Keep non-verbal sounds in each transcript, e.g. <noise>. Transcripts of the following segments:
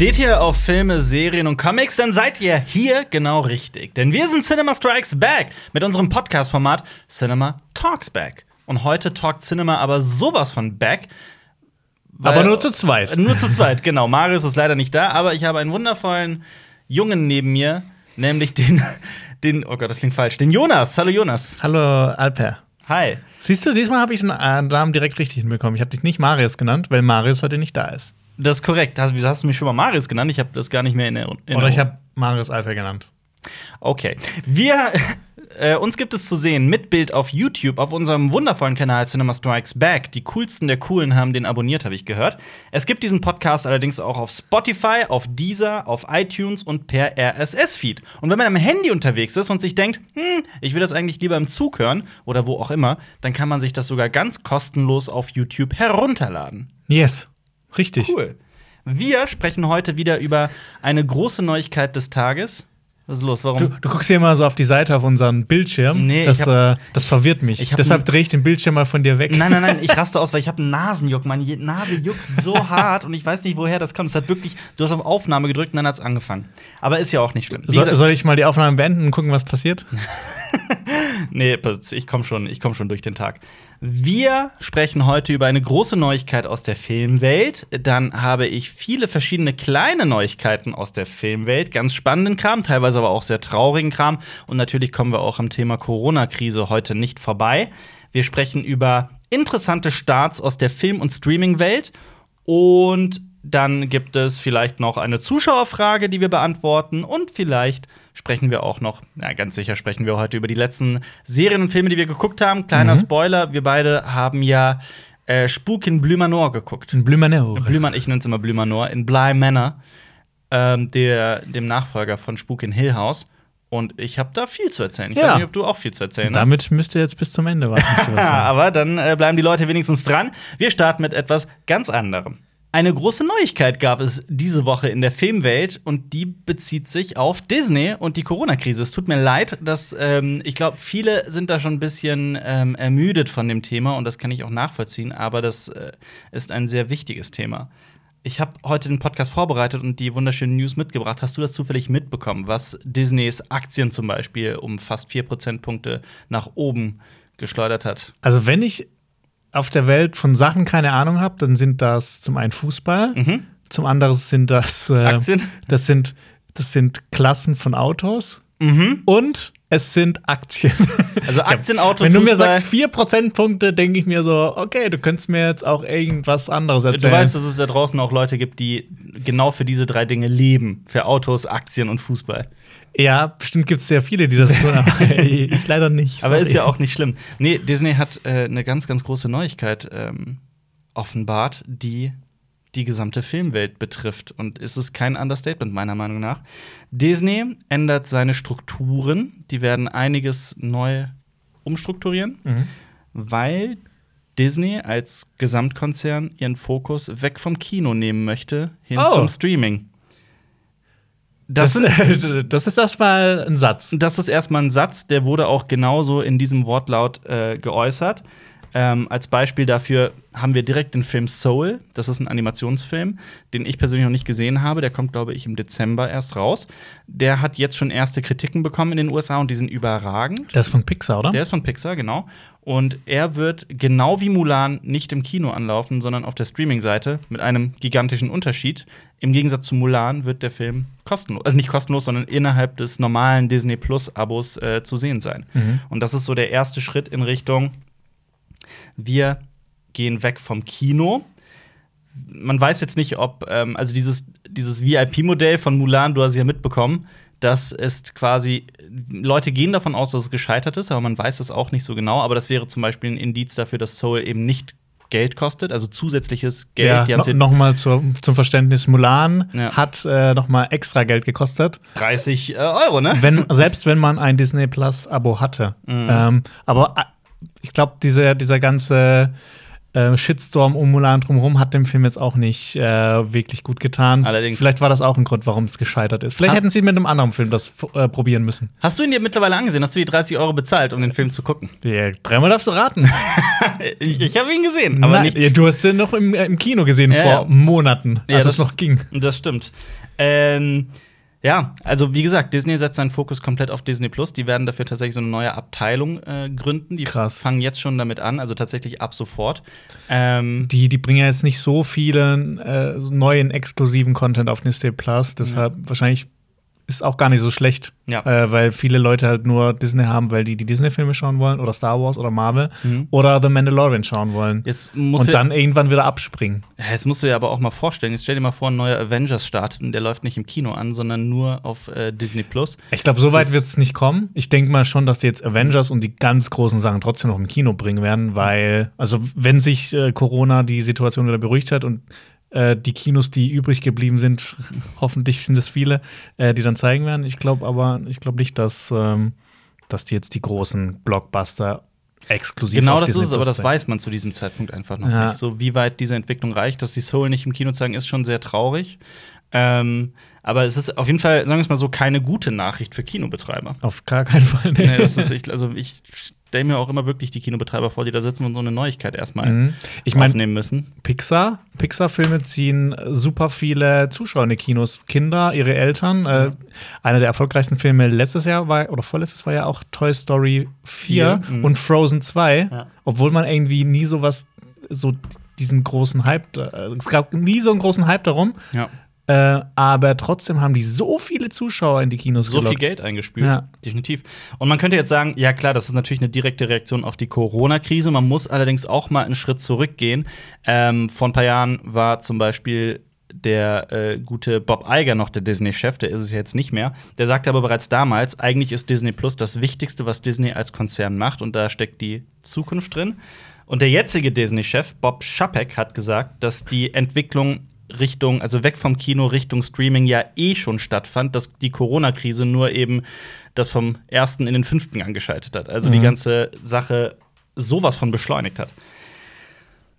Steht ihr auf Filme, Serien und Comics, dann seid ihr hier genau richtig. Denn wir sind Cinema Strikes Back mit unserem Podcast-Format Cinema Talks Back. Und heute talkt Cinema aber sowas von back. weil- Aber nur zu zweit. Nur zu zweit, genau. Marius ist leider nicht da, aber ich habe einen wundervollen Jungen neben mir, nämlich den, <laughs> den, oh Gott, das klingt falsch, den Jonas. Hallo Jonas. Hallo, Alper. Hi. Siehst du, diesmal habe ich den Namen direkt richtig hinbekommen. Ich habe dich nicht Marius genannt, weil Marius heute nicht da ist. Das ist korrekt. Hast, wieso hast du mich schon mal Marius genannt? Ich habe das gar nicht mehr in Erinnerung. Oder ich habe Marius Alper genannt. Okay. Wir, <laughs> äh, uns gibt es zu sehen mit Bild auf YouTube auf unserem wundervollen Kanal Cinema Strikes Back. Die coolsten der Coolen haben den abonniert, habe ich gehört. Es gibt diesen Podcast allerdings auch auf Spotify, auf Deezer, auf iTunes und per RSS-Feed. Und wenn man am Handy unterwegs ist und sich denkt, hm, ich will das eigentlich lieber im Zug hören oder wo auch immer, dann kann man sich das sogar ganz kostenlos auf YouTube herunterladen. Yes. Richtig. Cool. Wir sprechen heute wieder über eine große Neuigkeit des Tages. Was ist los? Warum? Du, du guckst hier immer so auf die Seite auf unseren Bildschirm. Nee, das, hab- äh, das verwirrt mich. Deshalb drehe ich den Bildschirm mal von dir weg. Nein, nein, nein, ich <laughs> raste aus, weil ich habe einen Nasenjuck. Meine Nase juckt so <laughs> hart und ich weiß nicht, woher das kommt. Es hat wirklich, du hast auf Aufnahme gedrückt und dann hat es angefangen. Aber ist ja auch nicht schlimm. So, soll ich mal die Aufnahme beenden und gucken, was passiert? <laughs> Nee, ich komme schon, ich komm schon durch den Tag. Wir sprechen heute über eine große Neuigkeit aus der Filmwelt. Dann habe ich viele verschiedene kleine Neuigkeiten aus der Filmwelt, ganz spannenden Kram, teilweise aber auch sehr traurigen Kram. Und natürlich kommen wir auch am Thema Corona-Krise heute nicht vorbei. Wir sprechen über interessante Starts aus der Film- und Streaming-Welt. Und dann gibt es vielleicht noch eine Zuschauerfrage, die wir beantworten. Und vielleicht sprechen wir auch noch, na, ganz sicher sprechen wir heute über die letzten Serien und Filme, die wir geguckt haben. Kleiner Spoiler: Wir beide haben ja äh, Spuk in Blue Manor geguckt. Ein Blümanero. Blue Man, ich nenne es immer Blue Manor, in Bly Manor, ähm, der, dem Nachfolger von Spuk in Hill House. Und ich habe da viel zu erzählen. Ich Ja. weiß nicht, ob du auch viel zu erzählen hast. Damit müsst ihr jetzt bis zum Ende warten. <laughs> Ja, aber dann äh, bleiben die Leute wenigstens dran. Wir starten mit etwas ganz anderem. Eine große Neuigkeit gab es diese Woche in der Filmwelt und die bezieht sich auf Disney und die Corona-Krise. Es tut mir leid, dass ähm, ich glaube, viele sind da schon ein bisschen ähm, ermüdet von dem Thema und das kann ich auch nachvollziehen, aber das äh, ist ein sehr wichtiges Thema. Ich habe heute den Podcast vorbereitet und die wunderschönen News mitgebracht. Hast du das zufällig mitbekommen, was Disneys Aktien zum Beispiel um fast 4 Prozentpunkte nach oben geschleudert hat? Also, wenn ich auf der Welt von Sachen keine Ahnung habe, dann sind das zum einen Fußball, Mhm. zum anderen sind das äh, Aktien? Das sind, das sind Klassen von Autos Mhm. und es sind Aktien. <laughs> Also Ich hab- Aktien, Autos, Wenn du mir sagst 4 Prozentpunkte, denke ich mir so, okay, du könntest mir jetzt auch irgendwas anderes erzählen. Du weißt, dass es da draußen auch Leute gibt, die genau für diese drei Dinge leben: für Autos, Aktien und Fußball. Ja, bestimmt gibt es sehr viele, die das tun, aber <laughs> ich leider nicht. Aber sorry. ist ja auch nicht schlimm. Nee, Disney hat äh, eine ganz, ganz große Neuigkeit ähm, offenbart, die die gesamte Filmwelt betrifft. Und ist es kein Understatement, meiner Meinung nach. Disney ändert seine Strukturen. Die werden einiges neu umstrukturieren, Mhm. weil Disney als Gesamtkonzern ihren Fokus weg vom Kino nehmen möchte, hin Oh. zum Streaming. Das, Das, <laughs> das ist erstmal ein Satz. das ist erstmal ein Satz, der wurde auch genauso in diesem Wortlaut äh, geäußert. Ähm, als Beispiel dafür haben wir direkt den Film Soul. Das ist ein Animationsfilm, den ich persönlich noch nicht gesehen habe. Der kommt, glaube ich, im Dezember erst raus. Der hat jetzt schon erste Kritiken bekommen in den USA und die sind überragend. Das ist von Pixar, oder? Der ist von Pixar, genau. Und er wird genau wie Mulan nicht im Kino anlaufen, sondern auf der Streaming-Seite mit einem gigantischen Unterschied. Im Gegensatz zu Mulan wird der Film kostenlos, also nicht kostenlos, sondern innerhalb des normalen Disney Plus-Abos äh, zu sehen sein. Mhm. Und das ist so der erste Schritt in Richtung, wir gehen weg vom Kino. Man weiß jetzt nicht, ob, ähm, also dieses, dieses VIP-Modell von Mulan, du hast ja mitbekommen, das ist quasi, Leute gehen davon aus, dass es gescheitert ist, aber man weiß es auch nicht so genau. Aber das wäre zum Beispiel ein Indiz dafür, dass Soul eben nicht Geld kostet, also zusätzliches Geld. Ja, Die no, Nochmal zum Verständnis: Mulan Ja. hat äh, nochmal extra Geld gekostet. 30 äh, Euro, ne? wenn, selbst wenn man ein Disney Plus Abo hatte. Mhm. Ähm, aber äh, ich glaube, diese, dieser ganze äh, Shitstorm um Mulan drumherum hat dem Film jetzt auch nicht äh, wirklich gut getan. Allerdings. Vielleicht war das auch ein Grund, warum es gescheitert ist. Vielleicht Ha- hätten sie mit einem anderen Film das äh, probieren müssen. Hast du ihn dir mittlerweile angesehen? Hast du die 30 Euro bezahlt, um den Film zu gucken? Die, dreimal darfst du raten. <laughs> ich, ich habe ihn gesehen, aber Nein, nicht. Du hast ihn noch im, äh, im Kino gesehen Ja, vor ja. Monaten, Ja, als das- es noch ging. Das stimmt. Ähm, ja, also wie gesagt, Disney setzt seinen Fokus komplett auf Disney Plus. Die werden dafür tatsächlich so eine neue Abteilung äh, gründen. Die Krass. fangen jetzt schon damit an, also tatsächlich ab sofort. Ähm, Die, die bringen ja jetzt nicht so vielen äh, neuen exklusiven Content auf Disney Plus, deshalb wahrscheinlich ist auch gar nicht so schlecht, Ja. äh, weil viele Leute halt nur Disney haben, weil die die Disney-Filme schauen wollen oder Star Wars oder Marvel Mhm. oder The Mandalorian schauen wollen jetzt musst und dann irgendwann wieder abspringen. Jetzt musst du dir aber auch mal vorstellen, jetzt stell dir mal vor, ein neuer Avengers startet und der läuft nicht im Kino an, sondern nur auf äh, Disney Plus. Ich glaube, so weit wird es nicht kommen. Ich denke mal schon, dass die jetzt Avengers und die ganz großen Sachen trotzdem noch im Kino bringen werden, weil, also wenn sich äh, Corona die Situation wieder beruhigt hat und äh, die Kinos, die übrig geblieben sind, <laughs> hoffentlich sind es viele, äh, die dann zeigen werden. Ich glaube aber, ich glaube nicht, dass, ähm, dass die jetzt die großen Blockbuster exklusiv Genau das ist es, aber das weiß man zu diesem Zeitpunkt einfach noch Ja. nicht. So wie weit diese Entwicklung reicht, dass die Soul nicht im Kino zeigen, ist schon sehr traurig. Ähm, aber es ist auf jeden Fall, sagen wir es mal so, keine gute Nachricht für Kinobetreiber. Auf gar keinen Fall. nee, das ist echt, also ich stelle mir auch immer wirklich die Kinobetreiber vor, die da sitzen und so eine Neuigkeit erstmal Mhm. Ich meine, aufnehmen müssen. Pixar. Pixar-Filme ziehen äh, super viele Zuschauer in die Kinos. Kinder, ihre Eltern. Äh, einer der erfolgreichsten Filme letztes Jahr war, oder vorletztes war ja auch Toy Story 4 Vier, mhm. und Frozen 2. Ja. Obwohl man irgendwie nie sowas, so diesen großen Hype, äh, es gab nie so einen großen Hype darum. Ja. Äh, aber trotzdem haben die so viele Zuschauer in die Kinos So viel gelockt. Geld eingespült, Ja. definitiv. Und man könnte jetzt sagen, ja klar, das ist natürlich eine direkte Reaktion auf die Corona-Krise. Man muss allerdings auch mal einen Schritt zurückgehen. Ähm, vor ein paar Jahren war zum Beispiel der äh, gute Bob Iger noch der Disney-Chef, der ist es jetzt nicht mehr. Der sagte aber bereits damals, eigentlich ist Disney Plus das Wichtigste, was Disney als Konzern macht und da steckt die Zukunft drin. Und der jetzige Disney-Chef, Bob Chapek, hat gesagt, dass die Entwicklung Richtung, also weg vom Kino Richtung Streaming ja eh schon stattfand, dass die Corona-Krise nur eben das vom ersten in den fünften angeschaltet hat. Also die Mhm. ganze Sache sowas von beschleunigt hat.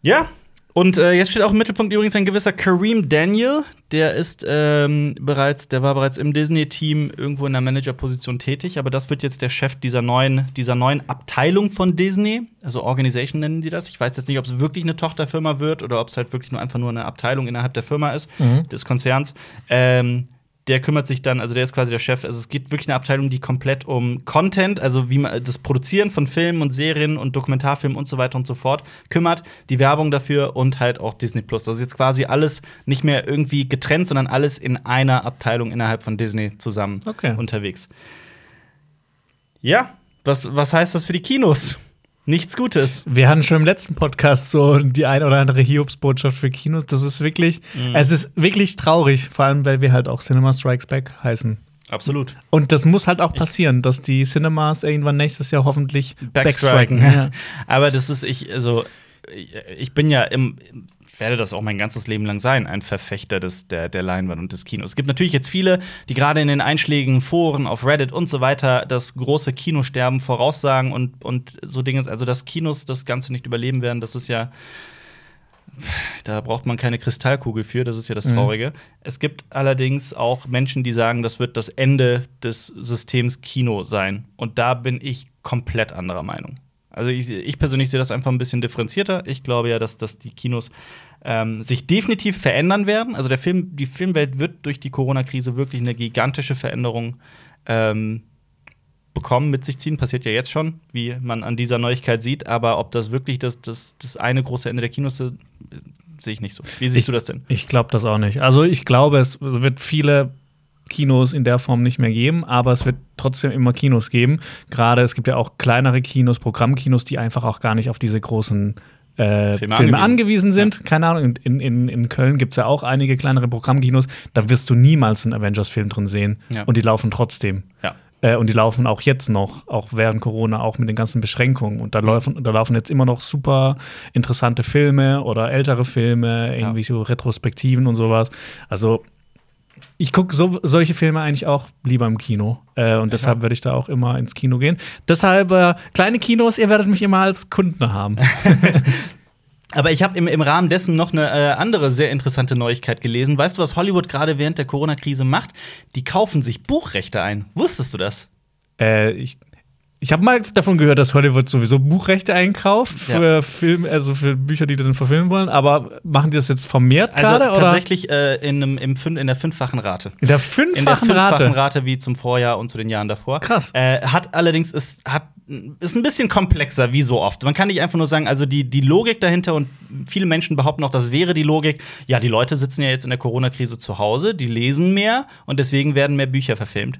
Ja, und äh, jetzt steht auch im Mittelpunkt übrigens ein gewisser Kareem Daniel. Der ist ähm, bereits, der war bereits im Disney-Team irgendwo in der Managerposition tätig, aber das wird jetzt der Chef dieser neuen, dieser neuen Abteilung von Disney. Also Organization nennen die das. Ich weiß jetzt nicht, ob es wirklich eine Tochterfirma wird oder ob es halt wirklich nur einfach nur eine Abteilung innerhalb der Firma ist, Mhm. des Konzerns. Ähm, der kümmert sich dann, also der ist quasi der Chef. Also es geht wirklich eine Abteilung, die komplett um Content, also wie man das Produzieren von Filmen und Serien und Dokumentarfilmen und so weiter und so fort kümmert, die Werbung dafür und halt auch Disney Plus. Das ist jetzt quasi alles nicht mehr irgendwie getrennt, sondern alles in einer Abteilung innerhalb von Disney zusammen Okay. unterwegs. Ja, was, was heißt das für die Kinos? Nichts Gutes. Wir hatten schon im letzten Podcast so die ein oder andere Hiobsbotschaft für Kinos. Das ist wirklich, Mhm. es ist wirklich traurig, vor allem weil wir halt auch Cinema Strikes Back heißen. Absolut. Und das muss halt auch passieren, dass die Cinemas irgendwann nächstes Jahr hoffentlich Backstriken. backstriken. Ja. <laughs> Aber das ist ich, also ich, ich bin ja im werde das auch mein ganzes Leben lang sein, ein Verfechter des, der, der Leinwand und des Kinos. Es gibt natürlich jetzt viele, die gerade in den einschlägigen Foren auf Reddit und so weiter das große Kinosterben voraussagen und, und so Dinge, also dass Kinos das Ganze nicht überleben werden, das ist ja da braucht man keine Kristallkugel für, das ist ja das Mhm. Traurige. Es gibt allerdings auch Menschen, die sagen, das wird das Ende des Systems Kino sein. Und da bin ich komplett anderer Meinung. Also ich, ich persönlich sehe das einfach ein bisschen differenzierter. Ich glaube ja, dass, dass die Kinos ähm, sich definitiv verändern werden. Also der Film, die Filmwelt wird durch die Corona-Krise wirklich eine gigantische Veränderung ähm, bekommen, mit sich ziehen. Passiert ja jetzt schon, wie man an dieser Neuigkeit sieht. Aber ob das wirklich das, das, das eine große Ende der Kinos ist, sehe ich nicht so. Wie siehst Ich- du das denn? Ich glaube das auch nicht. Also ich glaube, es wird viele Kinos in der Form nicht mehr geben, aber es wird trotzdem immer Kinos geben. Gerade es gibt ja auch kleinere Kinos, Programmkinos, die einfach auch gar nicht auf diese großen äh, Filme Filme, angewiesen. sind. Keine Ahnung, in, in, in Köln gibt es ja auch einige kleinere Programmkinos. Da wirst du niemals einen Avengers-Film drin sehen. Ja. Und die laufen trotzdem. Ja. Äh, und die laufen auch jetzt noch, auch während Corona, auch mit den ganzen Beschränkungen. Und da laufen, da laufen jetzt immer noch super interessante Filme oder ältere Filme, irgendwie so Retrospektiven und sowas. Also ich gucke so, solche Filme eigentlich auch lieber im Kino. Äh, und deshalb würde ich da auch immer ins Kino gehen. Deshalb, äh, kleine Kinos, ihr werdet mich immer als Kunden haben. <laughs> Aber ich habe im, im Rahmen dessen noch eine äh, andere sehr interessante Neuigkeit gelesen. Weißt du, was Hollywood gerade während der Corona-Krise macht? Die kaufen sich Buchrechte ein. Wusstest du das? äh, ich ich habe mal davon gehört, dass Hollywood sowieso Buchrechte einkauft für Ja. Film, also für Bücher, die dann verfilmen wollen. Aber machen die das jetzt vermehrt Also gerade? oder? tatsächlich äh, in, einem, im, in der fünffachen Rate. In der In der fünffachen fünffachen Rate. Rate wie zum Vorjahr und zu den Jahren davor. Krass. Äh, hat allerdings ist, hat, ist ein bisschen komplexer, wie so oft. Man kann nicht einfach nur sagen, also die, die Logik dahinter und viele Menschen behaupten auch, das wäre die Logik. Ja, die Leute sitzen ja jetzt in der Corona-Krise zu Hause, die lesen mehr und deswegen werden mehr Bücher verfilmt.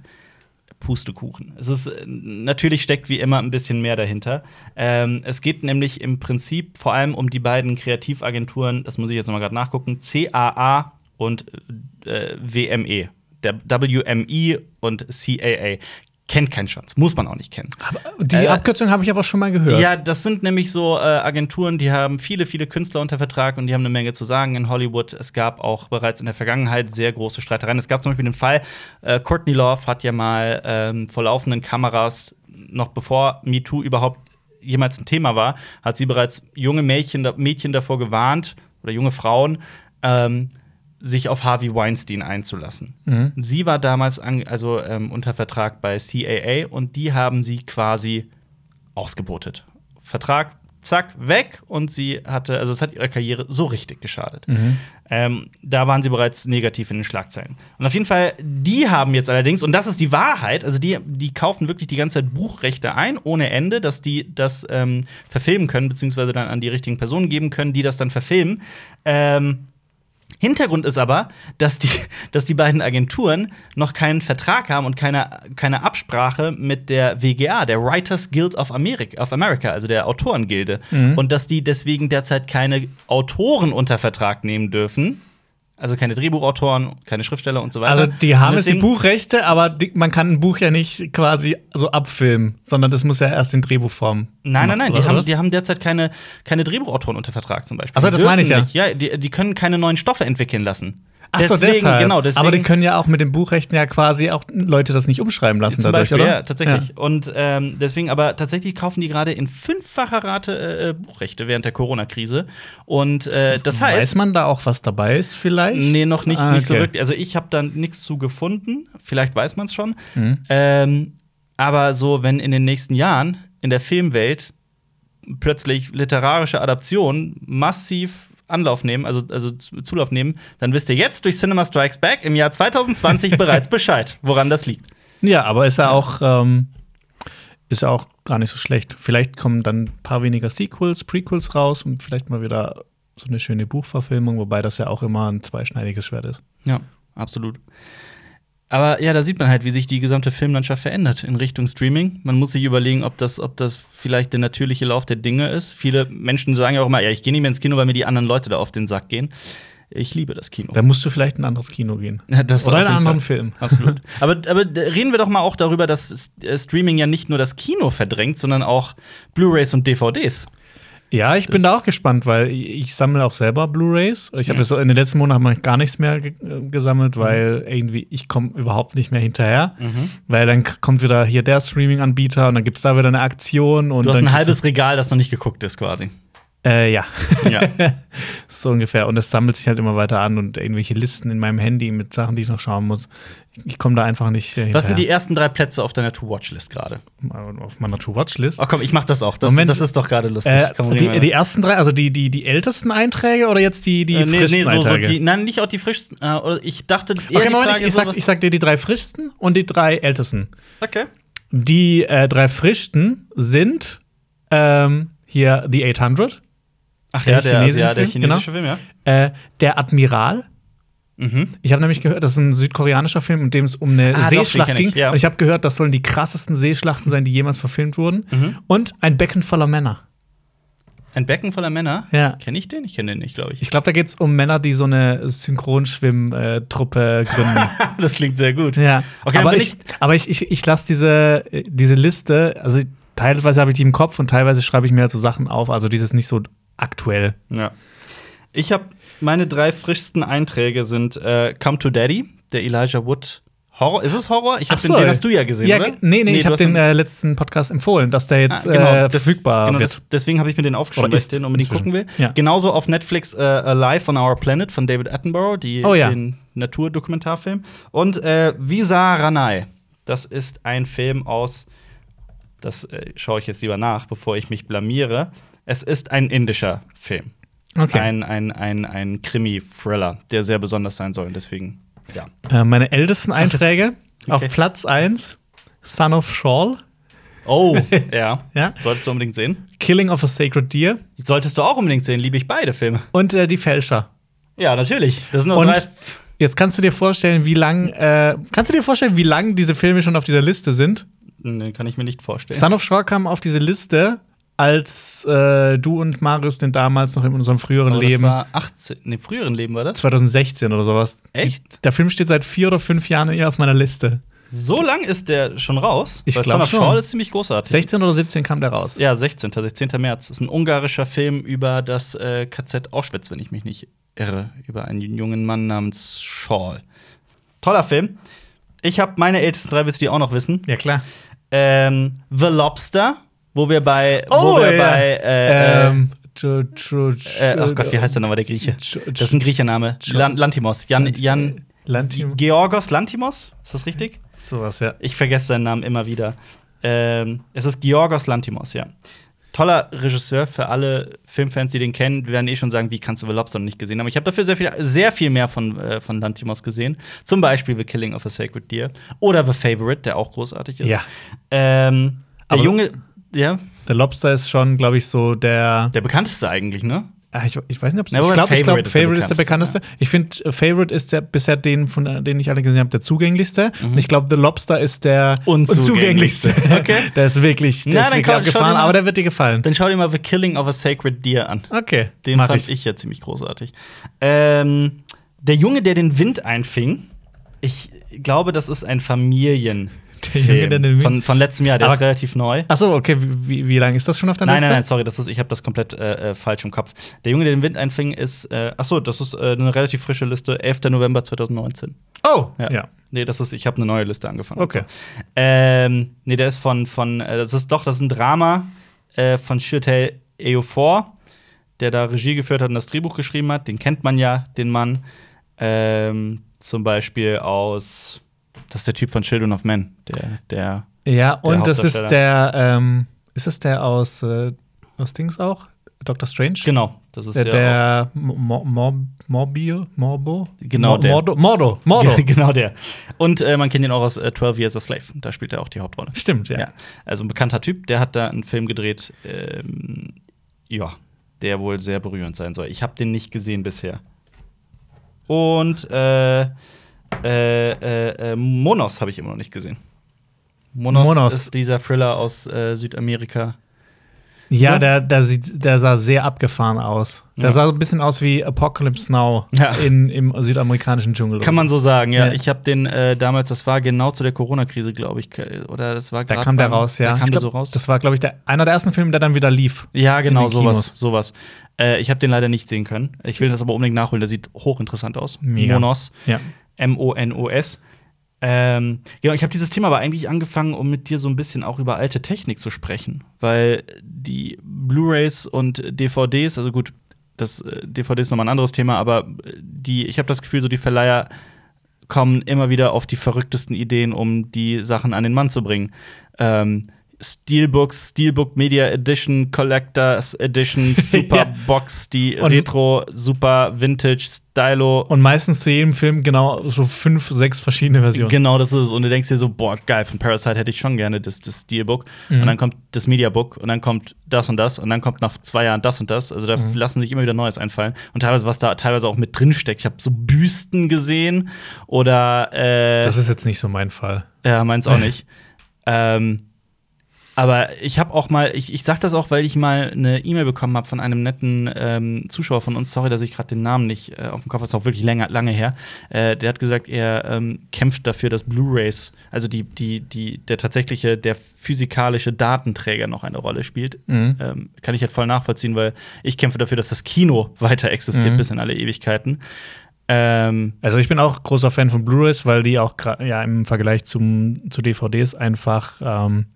Pustekuchen. Es ist äh, natürlich steckt wie immer ein bisschen mehr dahinter. Ähm, es geht nämlich im Prinzip vor allem um die beiden Kreativagenturen, das muss ich jetzt noch mal gerade nachgucken, CAA und äh, WME. Der WME und CAA. Kennt kein Schwanz, muss man auch nicht kennen. Die Äh, Abkürzung habe ich aber schon mal gehört. Ja, das sind nämlich so äh, Agenturen, die haben viele, viele Künstler unter Vertrag und die haben eine Menge zu sagen in Hollywood. Es gab auch bereits in der Vergangenheit sehr große Streitereien. Es gab zum Beispiel den Fall, äh, Courtney Love hat ja mal ähm, vor laufenden Kameras, noch bevor MeToo überhaupt jemals ein Thema war, hat sie bereits junge Mädchen, Mädchen davor gewarnt oder junge Frauen, ähm, sich auf Harvey Weinstein einzulassen. Mhm. Sie war damals an, also ähm, unter Vertrag bei CAA und die haben sie quasi ausgebotet. Vertrag, zack, weg und sie hatte, also es hat ihrer Karriere so richtig geschadet. Ähm, da waren sie bereits negativ in den Schlagzeilen. Und auf jeden Fall, die haben jetzt allerdings, und das ist die Wahrheit, also die, die kaufen wirklich die ganze Zeit Buchrechte ein, ohne Ende, dass die das ähm, verfilmen können, beziehungsweise dann an die richtigen Personen geben können, die das dann verfilmen. Ähm, Hintergrund ist aber, dass die, dass die beiden Agenturen noch keinen Vertrag haben und keine, keine Absprache mit der WGA, der Writers Guild of America, of America also der Autorengilde. Und dass die deswegen derzeit keine Autoren unter Vertrag nehmen dürfen. Also keine Drehbuchautoren, keine Schriftsteller und so weiter. Also die haben jetzt die Buchrechte, aber die, man kann ein Buch ja nicht quasi so abfilmen, sondern das muss ja erst in Drehbuchform. Nein, nein, nein, die haben, die haben derzeit keine, keine Drehbuchautoren unter Vertrag zum Beispiel. Ach so, Die das meine ich ja. Nicht. Ja, die, die können keine neuen Stoffe entwickeln lassen. Ach so, deshalb. genau, deswegen. Aber die können ja auch mit den Buchrechten ja quasi auch Leute das nicht umschreiben lassen Zum dadurch, Beispiel, oder? ja, tatsächlich. Und ähm, deswegen, aber tatsächlich kaufen die gerade in fünffacher Rate äh, Buchrechte während der Corona-Krise. Und äh, das heißt. Weiß man da auch, was dabei ist vielleicht? Nee, noch nicht, Ah, nicht so wirklich. Also ich habe da nichts zu gefunden. Vielleicht weiß man es schon. Mhm. Ähm, aber so, wenn in den nächsten Jahren in der Filmwelt plötzlich literarische Adaptionen massiv Anlauf nehmen, also, also Zulauf nehmen, dann wisst ihr jetzt durch Cinema Strikes Back im Jahr 2020 <laughs> bereits Bescheid, woran das liegt. Ja, aber ist ja auch, ähm, ist ja auch gar nicht so schlecht. Vielleicht kommen dann ein paar weniger Sequels, Prequels raus und vielleicht mal wieder so eine schöne Buchverfilmung, wobei das ja auch immer ein zweischneidiges Schwert ist. Ja, absolut. Aber ja, da sieht man halt, wie sich die gesamte Filmlandschaft verändert in Richtung Streaming. Man muss sich überlegen, ob das, ob das vielleicht der natürliche Lauf der Dinge ist. Viele Menschen sagen ja auch immer, ja, ich gehe nicht mehr ins Kino, weil mir die anderen Leute da auf den Sack gehen. Ich liebe das Kino. Da musst du vielleicht in ein anderes Kino gehen. <laughs> Ja, Oder einen anderen Fall. Film. Absolut. <laughs> aber, aber reden wir doch mal auch darüber, dass äh, Streaming ja nicht nur das Kino verdrängt, sondern auch Blu-rays und DVDs. Ja, ich bin da auch gespannt, weil ich, sammle auch selber Blu-rays. Ich habe Ja. das in den letzten Monaten gar nichts mehr äh, gesammelt, weil irgendwie ich komme überhaupt nicht mehr hinterher. Weil dann kommt wieder hier der Streaming-Anbieter und dann gibt es da wieder eine Aktion. Und Du hast ein halbes Regal, das noch nicht geguckt ist, quasi. Äh, ja. Ja. <laughs> so ungefähr. Und es sammelt sich halt immer weiter an und irgendwelche Listen in meinem Handy mit Sachen, die ich noch schauen muss. Ich, komme da einfach nicht äh, Was sind die ersten drei Plätze auf deiner To-Watch-List gerade? auf meiner To-Watch-List? Oh komm, ich mach das auch. Das, Moment. das ist doch gerade lustig. Äh, die, die ersten drei, also die, die, die ältesten Einträge oder jetzt die, die Äh, nee, frischsten nee, so, so die, nein, nicht auch die frischsten. Äh, ich dachte, eher okay, die Moment, ich, ich, sag, ich sag dir die drei frischsten und die drei ältesten. Okay. Die äh, drei frischsten sind ähm, hier The 800, Ach Der ja, der, chinesische ja, der Film, chinesische Film, ja. äh, Der Admiral. Mhm. Ich habe nämlich gehört, das ist ein südkoreanischer Film, in dem es um eine Ah, doch, Seeschlacht ich, ging. ja. Und ich habe gehört, das sollen die krassesten Seeschlachten sein, die jemals verfilmt wurden. Mhm. Und ein Becken voller Männer. Ein Becken voller Männer? Ja. Kenne ich den? Ich kenne den nicht, glaube ich. Ich glaube, da geht es um Männer, die so eine Synchronschwimm-Truppe <laughs> gründen. das klingt sehr gut. ja. Okay, aber ich, aber ich, ich, ich lasse diese, äh, diese Liste, also teilweise habe ich die im Kopf und teilweise schreibe ich mir halt so Sachen auf. Also dieses nicht so aktuell. Ja. Ich habe meine drei frischsten Einträge sind äh, Come to Daddy, der Elijah Wood Horror. Ist es Horror? Ich habe Ach den, so. den hast du ja gesehen, ja, oder? ge- nee, nee, ich habe den äh, letzten Podcast empfohlen, dass der jetzt Ah, genau, äh, verfügbar genau, wird. das, deswegen habe ich mir den aufgeschrieben, Oder weil ich den unbedingt inzwischen. gucken will. Ja. Genauso auf Netflix äh, Alive on Our Planet von David Attenborough, die, Oh ja. den Naturdokumentarfilm. Und äh, Visa Ranai. Das ist ein Film aus Das äh, schaue ich jetzt lieber nach, bevor ich mich blamiere. Es ist ein indischer Film. Okay. Ein, ein, ein, ein Krimi-Thriller, der sehr besonders sein soll. Deswegen, ja. Äh, meine ältesten Einträge Okay. auf Platz 1 Son of Shawl, Oh, <laughs> ja. Ja. Solltest du unbedingt sehen. Killing of a Sacred Deer Solltest du auch unbedingt sehen, liebe ich beide Filme. und äh, Die Fälscher. Ja, natürlich. Das sind nur Und drei. jetzt kannst du dir vorstellen, wie lang äh, kannst du dir vorstellen, wie lang diese Filme schon auf dieser Liste sind? Nee, kann ich mir nicht vorstellen. Son of Shaw kam auf diese Liste, als äh, du und Marius den damals noch in unserem früheren Aber das Leben war 18. Nee, früheren Leben war das? 2016 oder sowas. Echt? Die, der Film steht seit vier oder fünf Jahren hier auf meiner Liste. So lang ist der schon raus? Ich Weil glaub Son of schon. Shaw ist ziemlich großartig. 16 oder 17 kam der raus. Ja, 16. tatsächlich 10. März. Das ist ein ungarischer Film über das äh, KZ Auschwitz, wenn ich mich nicht irre. Über einen jungen Mann namens Shaw. Toller Film. Ich habe meine ältesten drei, willst du die auch noch wissen? Ja, klar. Ähm, The Lobster, wo wir bei, Oh, wo wir ja. bei äh, ähm, Tro- Tro- äh, oh Gott, wie heißt der nochmal, der Grieche? Das ist ein Griechename. Lan Lantimos. Jan, Jan Lantim. Georgos Lantimos? Ist das richtig? Sowas, ja. Ich vergesse seinen Namen immer wieder. Ähm, es ist Georgos Lantimos, ja. Toller Regisseur für alle Filmfans, die den kennen, die werden eh schon sagen, wie kannst du The Lobster noch nicht gesehen haben. Ich habe dafür sehr viel, sehr viel mehr von, äh, von Lantimos gesehen. Zum Beispiel The Killing of a Sacred Deer oder The Favorite, der auch großartig ist. Ja. Ähm, der Aber- Junge, ja, Der Lobster ist schon, glaube ich, so der. der bekannteste eigentlich, ne? Ah, ich, ich weiß nicht, ob es. Na, ich glaube, ich Favorite glaub, ist der Favorite ist der bekannteste. Ich finde, äh, Favorite ist der bisher den, von äh, denen ich alle gesehen habe, der zugänglichste. Und ich glaube, The Lobster ist der Unzugänglichste. unzugänglichste. <laughs> Okay. der ist wirklich, der Na, ist wirklich schau abgefahren, aber der wird dir gefallen. Dann schau dir mal The Killing of a Sacred Deer an. Okay, Den mach fand ich. ja ziemlich großartig. Ähm, der Junge, der den Wind einfing, ich glaube, das ist ein Familien. Der <laughs> Junge, der den Wind- von, von letztem Jahr, der Aber- ist relativ neu. Achso, okay, wie, wie, lange ist das schon auf deiner Nein, Liste? nein, nein, sorry, das ist, ich habe das komplett äh, äh, falsch im Kopf. Der Junge, der den Wind einfing, ist, äh, achso, das ist äh, eine relativ frische Liste, 11. November 2019. Oh, Ja. ja. Nee, das ist, ich habe eine neue Liste angefangen. Okay. So. Ähm, nee, der ist von, von äh, das ist doch, das ist ein Drama äh, von Shirtel Eofor, der da Regie geführt hat und das Drehbuch geschrieben hat. Den kennt man ja, den Mann. Ähm, zum Beispiel aus, das ist der Typ von Children of Men, der, der Ja, und das ist der, ähm, ist das der aus, äh, aus Dings auch? Doctor Strange? genau, das ist Der, der, der Mo- Mo- Morbio? Morbo? Genau, Mo- der. Mordo, Mordo, Mordo. <laughs> genau der. Und äh, man kennt ihn auch aus äh, 12 Years a Slave. Da spielt er auch die Hauptrolle. Stimmt, ja. Ja. Also ein bekannter Typ, der hat da einen Film gedreht, ähm, ja, der wohl sehr berührend sein soll. Ich habe den nicht gesehen bisher. Und äh, äh, äh, äh, Monos habe ich immer noch nicht gesehen. Monos, Monos. ist dieser Thriller aus äh, Südamerika. Ja, Ja. der, der, sieht, der sah sehr abgefahren aus. Der Ja. sah so ein bisschen aus wie Apocalypse Now Ja. in, im südamerikanischen Dschungel. Kann man so sagen, ja. Ich habe den äh, damals, das war genau zu der Corona-Krise, glaube ich, oder das war Da kam der raus, ja. Da kam Ich der glaub, so raus. Das war, glaube ich, der, einer der ersten Filme, der dann wieder lief. Ja, genau, sowas, sowas. Äh, ich habe den leider nicht sehen können. Ich will das aber unbedingt nachholen. Der sieht hochinteressant aus. Mega. Monos, Ja. M-O-N-O-S. Ähm, genau, ich habe dieses Thema aber eigentlich angefangen, um mit dir so ein bisschen auch über alte Technik zu sprechen, weil die Blu-rays und DVDs, also gut, das äh, DVD ist nochmal ein anderes Thema, aber äh, die, ich habe das Gefühl, so die Verleiher kommen immer wieder auf die verrücktesten Ideen, um die Sachen an den Mann zu bringen. Ähm, Steelbooks, Steelbook Media Edition, Collectors Edition, <laughs> Super Ja. Box, die Und- Retro, Super Vintage, Stylo. Und meistens zu jedem Film genau so fünf, sechs verschiedene Versionen. Genau, das ist es. Und du denkst dir so, boah, geil, von Parasite hätte ich schon gerne das, das Steelbook. Mhm. Und dann kommt das Mediabook und dann kommt das und das und dann kommt nach zwei Jahren das und das. Also da Mhm. lassen sich immer wieder Neues einfallen. Und teilweise, was da teilweise auch mit drin steckt. Ich habe so Büsten gesehen oder äh, Das ist jetzt nicht so mein Fall. ja, meins auch nicht. <laughs> ähm, aber ich habe auch mal, ich, ich sag das auch, weil ich mal eine E-Mail bekommen habe von einem netten ähm, Zuschauer von uns. Sorry, dass ich gerade den Namen nicht äh, auf dem Kopf habe, ist auch wirklich länger, lange her. Äh, der hat gesagt, er ähm, kämpft dafür, dass Blu-rays, also die, die, die, der tatsächliche, der physikalische Datenträger noch eine Rolle spielt. Mhm. Ähm, kann ich halt voll nachvollziehen, weil ich kämpfe dafür, dass das Kino weiter existiert Mhm. bis in alle Ewigkeiten. Ähm, Also ich bin auch großer Fan von Blu-rays, weil die auch ja im Vergleich zum, zu DVDs einfach ähm,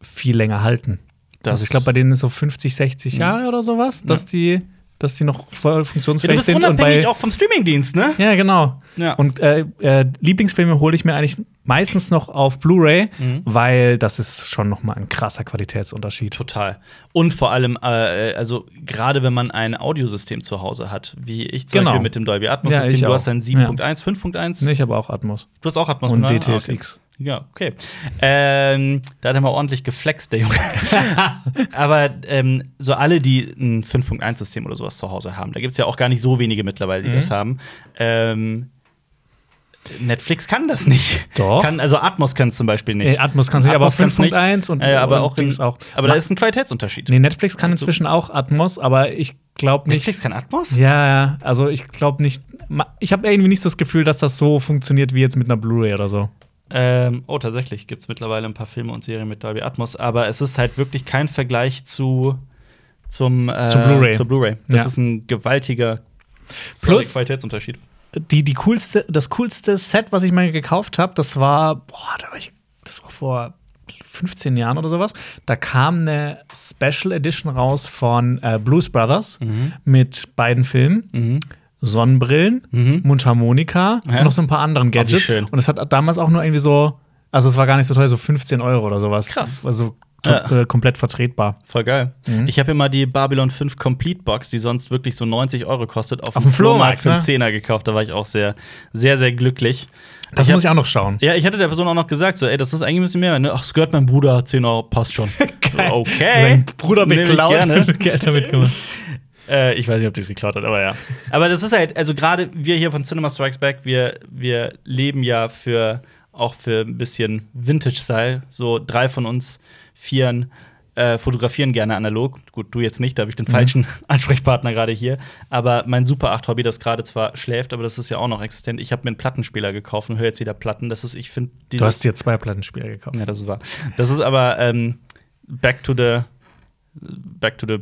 viel länger halten. das also ich glaube, bei denen ist so 50, 60 Mhm. Jahre oder sowas, dass die dass die noch voll Ja, funktionsfähig du bist sind. Und unabhängig bei, auch vom Streamingdienst, ne? ja, genau. Ja. Und äh, äh, Lieblingsfilme hole ich mir eigentlich meistens noch auf Blu-ray, Mhm. weil das ist schon noch mal ein krasser Qualitätsunterschied. Total. Und vor allem, äh, also gerade wenn man ein Audiosystem zu Hause hat, wie ich zum Genau. Beispiel mit dem Dolby Atmos-System, Ja, ich du hast ein 7.1, 5.1, Nee, ich habe auch Atmos du hast auch Atmos und ne? Ah, okay. Ja, okay. Ähm, da hat er mal ordentlich geflext, der Junge. <laughs> Aber ähm, so alle, die ein 5.1-System oder sowas zu Hause haben, da gibt es ja auch gar nicht so wenige mittlerweile, die Mhm. das haben. Ähm, Netflix kann das nicht. Doch. Kann, also Atmos kann es zum Beispiel nicht. Äh, Atmos kann aber kann's nicht. 5.1 und Äh, aber und auch, in, auch. Aber da ist ein Qualitätsunterschied. Nee, Netflix kann Also- inzwischen auch Atmos, aber ich glaube nicht. Netflix kann Atmos? Ja, ja, also ich glaube nicht. Ich habe irgendwie nicht so das Gefühl, dass das so funktioniert wie jetzt mit einer Blu-ray oder so. Ähm, oh, tatsächlich gibt es mittlerweile ein paar Filme und Serien mit Dolby Atmos, aber es ist halt wirklich kein Vergleich zu zum äh, Zum Blu-ray. zur Blu-ray. Das Ja. ist ein gewaltiger Plus- Qualitätsunterschied. Die, die coolste, das coolste Set, was ich mal gekauft habe, das war, boah, da war ich, das war vor 15 Jahren oder sowas. Da kam eine Special Edition raus von äh, Blues Brothers Mhm. mit beiden Filmen. Sonnenbrillen, Mhm. Mundharmonika Ja. und noch so ein paar anderen Gadgets. schön. Und es hat damals auch nur irgendwie so, also es war gar nicht so teuer, so 15 Euro oder sowas. Krass. Also Ja. äh, komplett vertretbar. Voll geil. Mhm. Ich habe immer die Babylon 5 Complete Box, die sonst wirklich so 90 Euro kostet, auf, Auf dem Flohmarkt, für einen ne? Zehner gekauft. Da war ich auch sehr, sehr, sehr glücklich. Das Ich muss hab- ich auch noch schauen. Ja, ich hatte der Person auch noch gesagt, so, ey, das ist eigentlich ein bisschen mehr. Ne? Ach, es gehört meinem Bruder, 10 Euro, passt schon. <laughs> okay. Sein Bruder beklaut gerne. <laughs> Geld damit gemacht. Äh, ich weiß nicht, ob die es geklaut hat, aber ja. aber das ist halt, also gerade wir hier von Cinema Strikes Back, wir, wir leben ja für auch für ein bisschen Vintage-Style. So drei von uns Vieren äh, fotografieren gerne analog. Gut, du jetzt nicht, da habe ich den falschen <laughs> Ansprechpartner gerade hier. Aber mein Super 8-Hobby, das gerade zwar schläft, aber das ist ja auch noch existent. Ich habe mir einen Plattenspieler gekauft und höre jetzt wieder Platten. Das ist, ich finde, Du hast dir zwei Plattenspieler gekauft. ja, das ist wahr. Das ist aber ähm, back to the back to the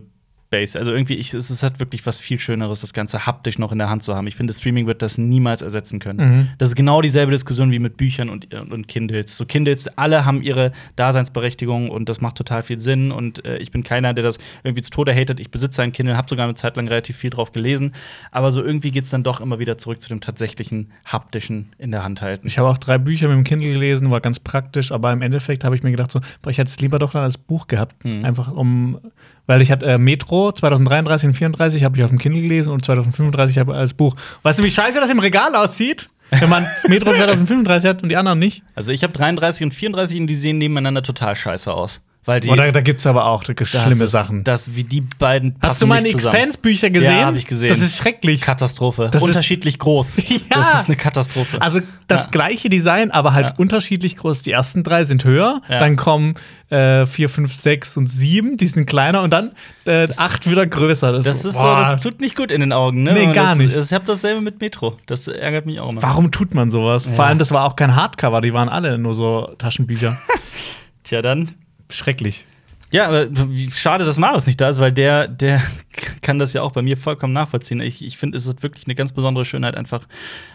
base. Also irgendwie, ich, es ist halt wirklich was viel Schöneres, das Ganze haptisch noch in der Hand zu haben. Ich finde, Streaming wird das niemals ersetzen können. Mhm. Das ist genau dieselbe Diskussion wie mit Büchern und, und, Kindles. So Kindles, alle haben ihre Daseinsberechtigung und das macht total viel Sinn. Und äh, ich bin keiner, der das irgendwie zu Tode hatet. Ich besitze ein Kindle, habe sogar eine Zeit lang relativ viel drauf gelesen. Aber so irgendwie geht es dann doch immer wieder zurück zu dem tatsächlichen haptischen in der Hand halten. Ich habe auch drei Bücher mit dem Kindle gelesen, war ganz praktisch, aber im Endeffekt habe ich mir gedacht, so, ich hätte es lieber doch dann als Buch gehabt. Mhm. Einfach um, weil ich hatte äh, Metro 2033 und 34 habe ich auf dem Kindle gelesen und 2035 habe ich als Buch. Weißt du, wie scheiße das im Regal aussieht? Wenn man <laughs> Metro 2035 hat und die anderen nicht. Also ich habe 33 und 34 und die sehen nebeneinander total scheiße aus. Weil die Oder da gibt es aber auch da das schlimme ist, Sachen. Das, wie die beiden Hast du meine. Expense-Bücher gesehen? Ja, hab ich gesehen. Das ist schrecklich. Katastrophe. Das ist- Unterschiedlich groß. <laughs> Ja. Das ist eine Katastrophe. Also das Ja. gleiche Design, aber halt Ja. unterschiedlich groß. Die ersten drei sind höher, Ja. dann kommen äh, vier, fünf, sechs und sieben, die sind kleiner und dann äh, acht wieder größer. das ist so, boah, das tut nicht gut in den Augen, ne? Nee, gar das, nicht. Ich habe dasselbe mit Metro. Das ärgert mich auch immer. Warum tut man sowas? Vor allem, das war auch kein Hardcover, die waren alle nur so Taschenbücher. <laughs> Tja, dann. Schrecklich. Ja, aber schade, dass Marius nicht da ist, weil der, der <laughs> kann das ja auch bei mir vollkommen nachvollziehen. Ich, ich finde, es ist wirklich eine ganz besondere Schönheit, einfach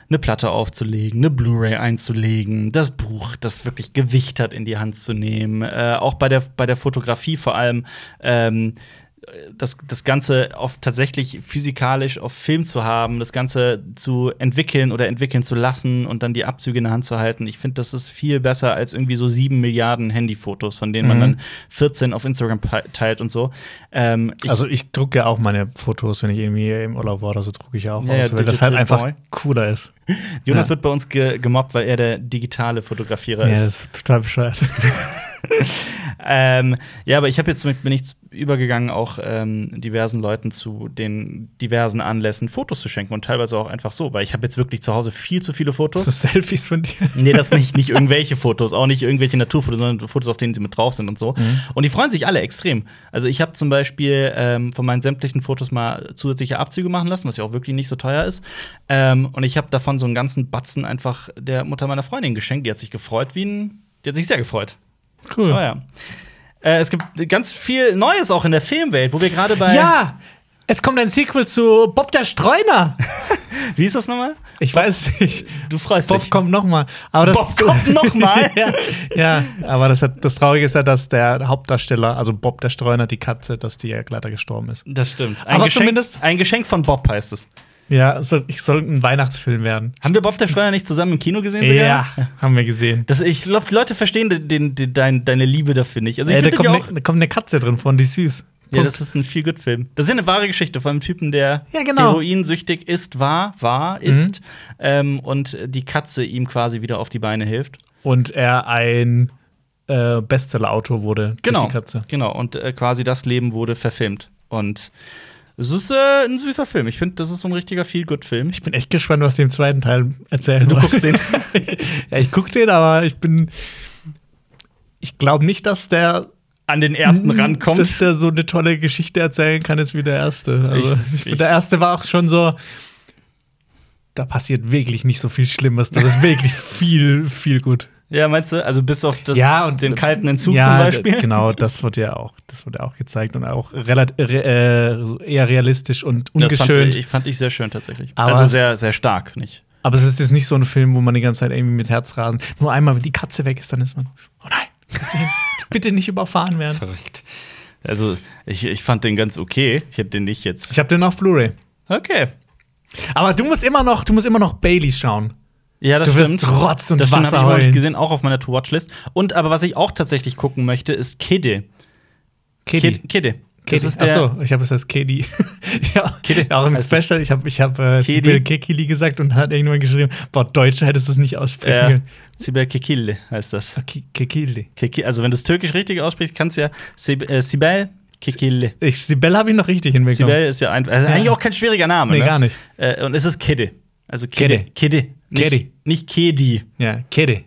eine Platte aufzulegen, eine Blu-ray einzulegen, das Buch, das wirklich Gewicht hat, in die Hand zu nehmen. Äh, auch bei der, bei der Fotografie vor allem. Ähm, das, das Ganze auf tatsächlich physikalisch auf Film zu haben, das Ganze zu entwickeln oder entwickeln zu lassen und dann die Abzüge in der Hand zu halten. Ich finde, das ist viel besser als irgendwie so sieben Milliarden Handyfotos, von denen man Mhm. dann 14 auf Instagram teilt und so. Ähm, ich, Also ich drucke ja auch meine Fotos, wenn ich irgendwie im Urlaub war oder so, drucke ich ja auch Ja, ja, aus, weil das halt einfach Boy. cooler ist. Jonas ja. wird bei uns ge gemobbt, weil er der digitale Fotografierer Ja, ist. das ist total bescheuert. <laughs> Ähm, ja, aber ich habe jetzt mit, bin ich übergegangen, auch ähm, diversen Leuten zu den diversen Anlässen Fotos zu schenken und teilweise auch einfach so, weil ich habe jetzt wirklich zu Hause viel zu viele Fotos. so Selfies von dir. Nee, das nicht, nicht irgendwelche Fotos, auch nicht irgendwelche Naturfotos, sondern Fotos, auf denen sie mit drauf sind und so. Und die freuen sich alle extrem. Also ich habe zum Beispiel ähm, von meinen sämtlichen Fotos mal zusätzliche Abzüge machen lassen, was ja auch wirklich nicht so teuer ist. Ähm, und ich habe davon so einen ganzen Batzen einfach der Mutter meiner Freundin geschenkt. Die hat sich gefreut wie ein, die hat sich sehr gefreut. Cool. Oh ja. Äh, es gibt ganz viel Neues auch in der Filmwelt, wo wir gerade bei Ja, es kommt ein Sequel zu Bob der Streuner. <laughs> Wie ist das nochmal? Ich weiß nicht. Du freust Bob dich. kommt noch mal. Aber das, Bob kommt <laughs> noch mal? ja, ja, aber das, hat, das Traurige ist ja, dass der Hauptdarsteller, also Bob der Streuner, die Katze, dass die ja leider gestorben ist. Das stimmt. Ein Aber Geschenk, zumindest- ein Geschenk von Bob heißt es. Ja, ich soll ein Weihnachtsfilm werden. Haben wir Bob der Streuner nicht zusammen im Kino gesehen? sogar? Ja, haben wir gesehen. Das, ich glaube, die Leute verstehen den, den, den, dein, deine Liebe dafür nicht. Also ich Äh, da, kommt ja eine, auch. da kommt eine Katze drin von, die ist süß. Ja, Punkt. das ist ein viel gut Film. Das ist ja eine wahre Geschichte von einem Typen, der Ja, genau. heroinsüchtig ist, war, war, ist ähm, und die Katze ihm quasi wieder auf die Beine hilft. Und er ein äh, Bestseller-Autor wurde Genau. durch die Katze. Genau. Und äh, quasi das Leben wurde verfilmt. Und es ist äh, ein süßer Film. Ich finde, das ist so ein richtiger Feel-Good-Film. Ich bin echt gespannt, was die im zweiten Teil erzählen. Du guckst den. <laughs> ja, ich guck den, aber ich bin. Ich glaube nicht, dass der An den ersten rankommt. Dass der so eine tolle Geschichte erzählen kann, ist wie der erste. Also, Ich- ich- der erste war auch schon so. Da passiert wirklich nicht so viel Schlimmes. Das ist wirklich viel, viel gut. Ja, meinst du? Also bis auf das, Ja, und- den kalten Entzug ja, zum Beispiel. Genau, das wird ja auch, das wird ja auch gezeigt und auch relativ, äh, eher realistisch und Das fand ungeschönt. ich, fand ich sehr schön tatsächlich. Aber also sehr, sehr stark, nicht? Aber es ist jetzt nicht so ein Film, wo man die ganze Zeit irgendwie mit Herzrasen. Nur einmal, wenn die Katze weg ist, dann ist man. Oh nein, <laughs> bitte nicht überfahren werden. Verrückt. Also, ich, ich fand den ganz okay. Ich hätte den nicht jetzt. Ich habe den auf Blu-ray. Okay. Aber du musst immer noch, du musst immer noch Bailey schauen. Ja, das Du wirst stimmt. Rotz und das stimmt, Wasser ich nicht heulen. gesehen, auch auf meiner To-Watch-List. Und aber was ich auch tatsächlich gucken möchte, ist Kidde. Kiddy. Kid, Kidde. Das ist der. Achso, ich habe es als Kedi. <laughs> ja, Kiddy auch im. Special. Ich habe ich hab, äh. Sibyl Kekili gesagt und hat irgendjemand geschrieben, boah, Deutsche hättest du es nicht aussprechen Ja, können. Sibel Kekille heißt das. Ke- Kekili. Keki, also, wenn du es türkisch richtig aussprichst, kannst du ja Sib äh, Sibel Kekille. Ich, Sibel habe ich noch richtig hinbekommen. Sibel ist ja ein, also Ja. eigentlich auch kein schwieriger Name. Nee, ne? gar nicht. Äh, und es ist Kidde. Also Kidde. Kidde. Nicht, Kedi. Ja, Kedi.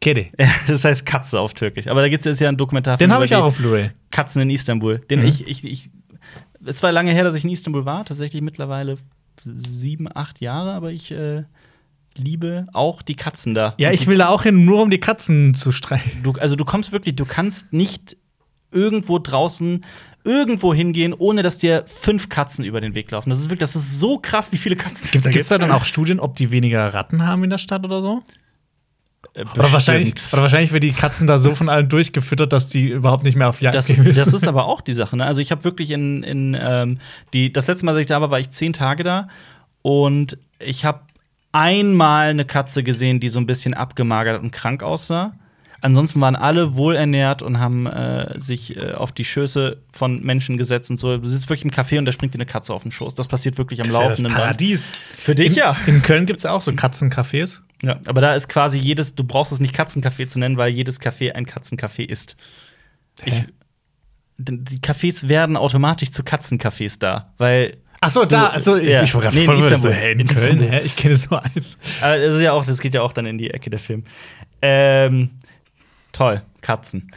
Kedi. Ja, das heißt Katze auf Türkisch. Aber da gibt es jetzt ja einen Dokumentarfilm Den habe ich auch auf Blu-ray. Katzen in Istanbul. Den Mhm. ich, ich, ich. Es war lange her, dass ich in Istanbul war. Tatsächlich mittlerweile sieben, acht Jahre. Aber ich äh, liebe auch die Katzen da. Ja, ich will da auch hin, nur um die Katzen zu streichen. Du, also du kommst wirklich, du kannst nicht irgendwo draußen irgendwo hingehen, ohne dass dir fünf Katzen über den Weg laufen. Das ist wirklich, das ist so krass, wie viele Katzen es Gibt da es da dann auch Studien, ob die weniger Ratten haben in der Stadt oder so? Äh, Oder wahrscheinlich, bestimmt. oder wahrscheinlich werden die Katzen da so von allen durchgefüttert, dass die überhaupt nicht mehr auf Jagd Das, gehen müssen. das ist aber auch die Sache. Ne? Also ich habe wirklich in, in ähm, die, das letzte Mal, als ich da war, war ich zehn Tage da und ich habe einmal eine Katze gesehen, die so ein bisschen abgemagert und krank aussah. Ansonsten waren alle wohlernährt und haben äh, sich äh, auf die Schöße von Menschen gesetzt und so. Du sitzt wirklich im Café und da springt dir eine Katze auf den Schoß. Das passiert wirklich am Das ist ja das laufenden Band. Paradies. Für dich in, ja. In Köln gibt es ja auch so Katzencafés. ja. Aber da ist quasi jedes, du brauchst es nicht Katzencafé zu nennen, weil jedes Café ein Katzencafé ist. Ich, Hä? d- die Cafés werden automatisch zu Katzencafés da, weil Ach so, da. Also, ich, ja. ich war gerade Nee, in voll verwirrt. Istanbul. So, hä, in, In Köln, hä? Ich kenne so eins. Aber das ist ja auch, das geht ja auch dann in die Ecke der Film. Ähm, toll, Katzen.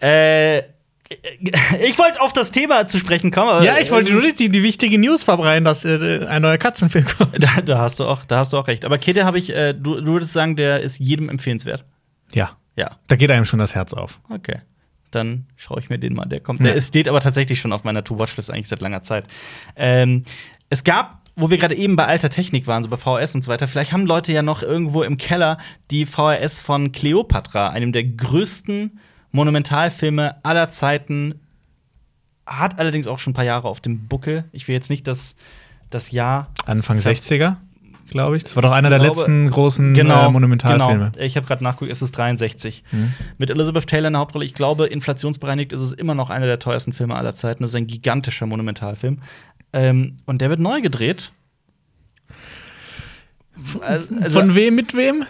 Äh, <laughs> ich wollte auf das Thema zu sprechen kommen. Ja, ich wollte nur die, die wichtige News verbreiten, dass äh, ein neuer Katzenfilm <laughs> kommt. Da, da hast du auch, da hast du auch recht. Aber Kidde habe ich, äh, du, du würdest sagen, der ist jedem empfehlenswert. Ja, Ja, da geht einem schon das Herz auf. okay. Dann schaue ich mir den mal. Der kommt. Ja. Der steht aber tatsächlich schon auf meiner To-Watch-List eigentlich seit langer Zeit. Ähm, es gab, wo wir gerade eben bei alter Technik waren, so bei VHS und so weiter, vielleicht haben Leute ja noch irgendwo im Keller die VHS von Cleopatra, einem der größten Monumentalfilme aller Zeiten. Hat allerdings auch schon ein paar Jahre auf dem Buckel. Ich will jetzt nicht das, das Jahr Anfang Ich hab- 60er, glaube ich. Das war doch einer der glaube- letzten großen äh, Monumentalfilme. Genau. Ich habe gerade nachgeguckt, es ist 63. Mhm. Mit Elizabeth Taylor in der Hauptrolle. Ich glaube, inflationsbereinigt ist es immer noch einer der teuersten Filme aller Zeiten. Das ist ein gigantischer Monumentalfilm. Ähm, und der wird neu gedreht. Also, Von wem mit wem?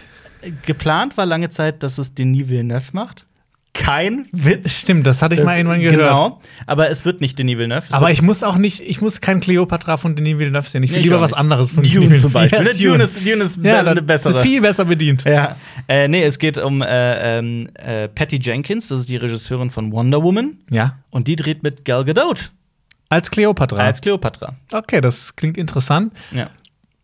geplant war lange Zeit, dass es Denis Villeneuve macht. Kein Witz. Stimmt, das hatte ich mal irgendwann gehört. Genau, aber es wird nicht Denis Villeneuve. Aber ich muss auch nicht, ich muss kein Cleopatra von Denis Villeneuve sehen. Ich will Nee, lieber was anderes von Dune Denis zum Beispiel. Ja, ne? Dune ist, Dune ist ja, be- bessere. Viel besser bedient. Ja, äh, nee, es geht um äh, ähm, äh, Patty Jenkins, das ist die Regisseurin von Wonder Woman. Ja. Und die dreht mit Gal Gadot Als Cleopatra. als Cleopatra. okay, das klingt interessant. Ja.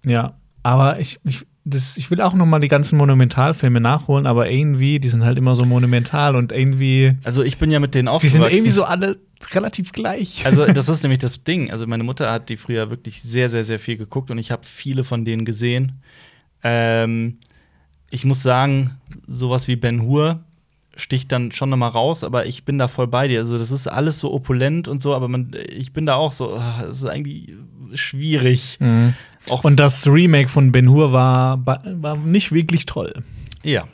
Ja. Aber ich, ich, das, ich will auch noch mal die ganzen Monumentalfilme nachholen, aber irgendwie, die sind halt immer so monumental und irgendwie. Also ich bin ja mit denen Die aufgewachsen. sind irgendwie so alle relativ gleich. Also, <laughs> das ist nämlich das Ding. Also, meine Mutter hat die früher wirklich sehr, sehr, sehr viel geguckt und ich habe viele von denen gesehen. Ähm, ich muss sagen, sowas wie Ben Hur sticht dann schon noch mal raus, aber ich bin da voll bei dir. Also, das ist alles so opulent und so, aber man, ich bin da auch so, ah, das ist eigentlich schwierig. Mhm. Auch Und das Remake von Ben Hur war, war nicht wirklich toll. ja.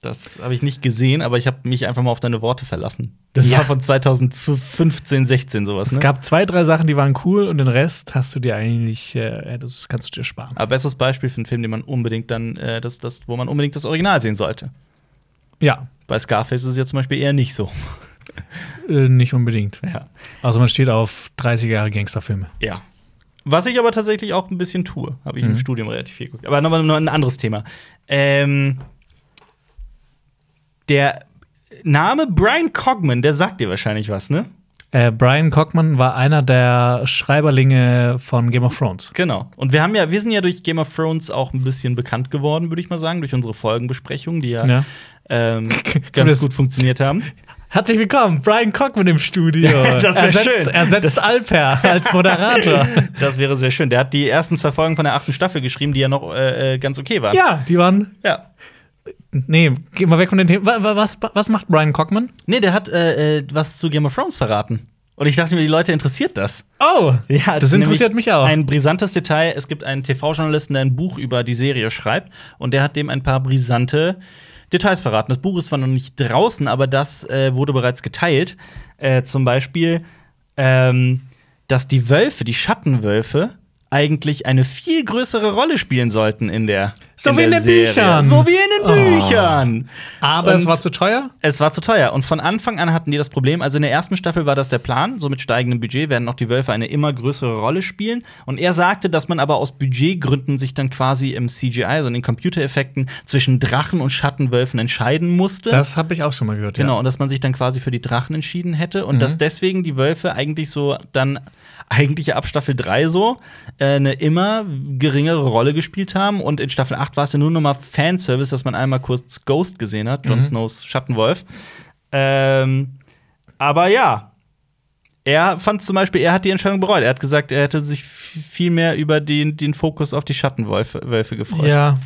Das habe ich nicht gesehen, aber ich habe mich einfach mal auf deine Worte verlassen. Das Ja. war von 2015, 16 sowas. Es Ne? gab zwei, drei Sachen, die waren cool und den Rest hast du dir eigentlich, äh, das kannst du dir sparen. Aber bestes Beispiel für einen Film, den man unbedingt dann, äh, das, das, wo man unbedingt das Original sehen sollte. Ja, Bei Scarface ist es ja zum Beispiel eher nicht so. äh, nicht unbedingt. Ja. Also man steht auf 30 Jahre Gangsterfilme. ja. Was ich aber tatsächlich auch ein bisschen tue, habe ich im Mhm. Studium relativ viel geguckt. Aber nochmal noch ein anderes Thema. Ähm, der Name Brian Cogman, der sagt dir wahrscheinlich was, ne? Äh, Brian Cockman war einer der Schreiberlinge von Game of Thrones. Genau. Und wir haben ja, wir sind ja durch Game of Thrones auch ein bisschen bekannt geworden, würde ich mal sagen, durch unsere Folgenbesprechungen, die ja, Ja. Ähm, <laughs> das- ganz gut funktioniert haben. Herzlich willkommen, Brian Cockman im Studio. <laughs> Das wär ersetzt, schön. ersetzt Alper als Moderator. <laughs> Das wäre sehr schön. Der hat die ersten zwei Folgen von der achten Staffel geschrieben, die ja noch äh, äh, ganz okay waren. ja, die waren. ja. Nee, geh mal weg von den Themen. Wa- wa- Was, was macht Brian Cockman? Nee, der hat äh, äh, was zu Game of Thrones verraten. Und ich dachte mir, die Leute interessiert das. Oh, Ja, das interessiert mich auch. Ein brisantes Detail: Es gibt einen TV-Journalisten, der ein Buch über die Serie schreibt, und der hat dem ein paar brisante Details verraten. Das Buch ist zwar noch nicht draußen, aber das äh, wurde bereits geteilt. Äh, zum Beispiel, ähm, dass die Wölfe, die Schattenwölfe, eigentlich eine viel größere Rolle spielen sollten in der So in wie in den Serie. Büchern. So wie in den Oh. Büchern. Aber Und- es war zu teuer? Es war zu teuer. Und von Anfang an hatten die das Problem. Also in der ersten Staffel war das der Plan. So mit steigendem Budget werden auch die Wölfe eine immer größere Rolle spielen. Und er sagte, dass man aber aus Budgetgründen sich dann quasi im CGI, also in den Computereffekten, zwischen Drachen und Schattenwölfen entscheiden musste. Das habe ich auch schon mal gehört. Genau, Ja. und dass man sich dann quasi für die Drachen entschieden hätte und Mhm. dass deswegen die Wölfe eigentlich so dann eigentlich ab Staffel 3 so äh, eine immer geringere Rolle gespielt haben und in Staffel 8 war es ja nur noch mal Fanservice, dass man einmal kurz Ghost gesehen hat, Jon Mhm. Snows Schattenwolf. Ähm, aber ja, er fand zum Beispiel, er hat die Entscheidung bereut. Er hat gesagt, er hätte sich viel mehr über den, den Fokus auf die Schattenwölfe Wölfe gefreut. Ja,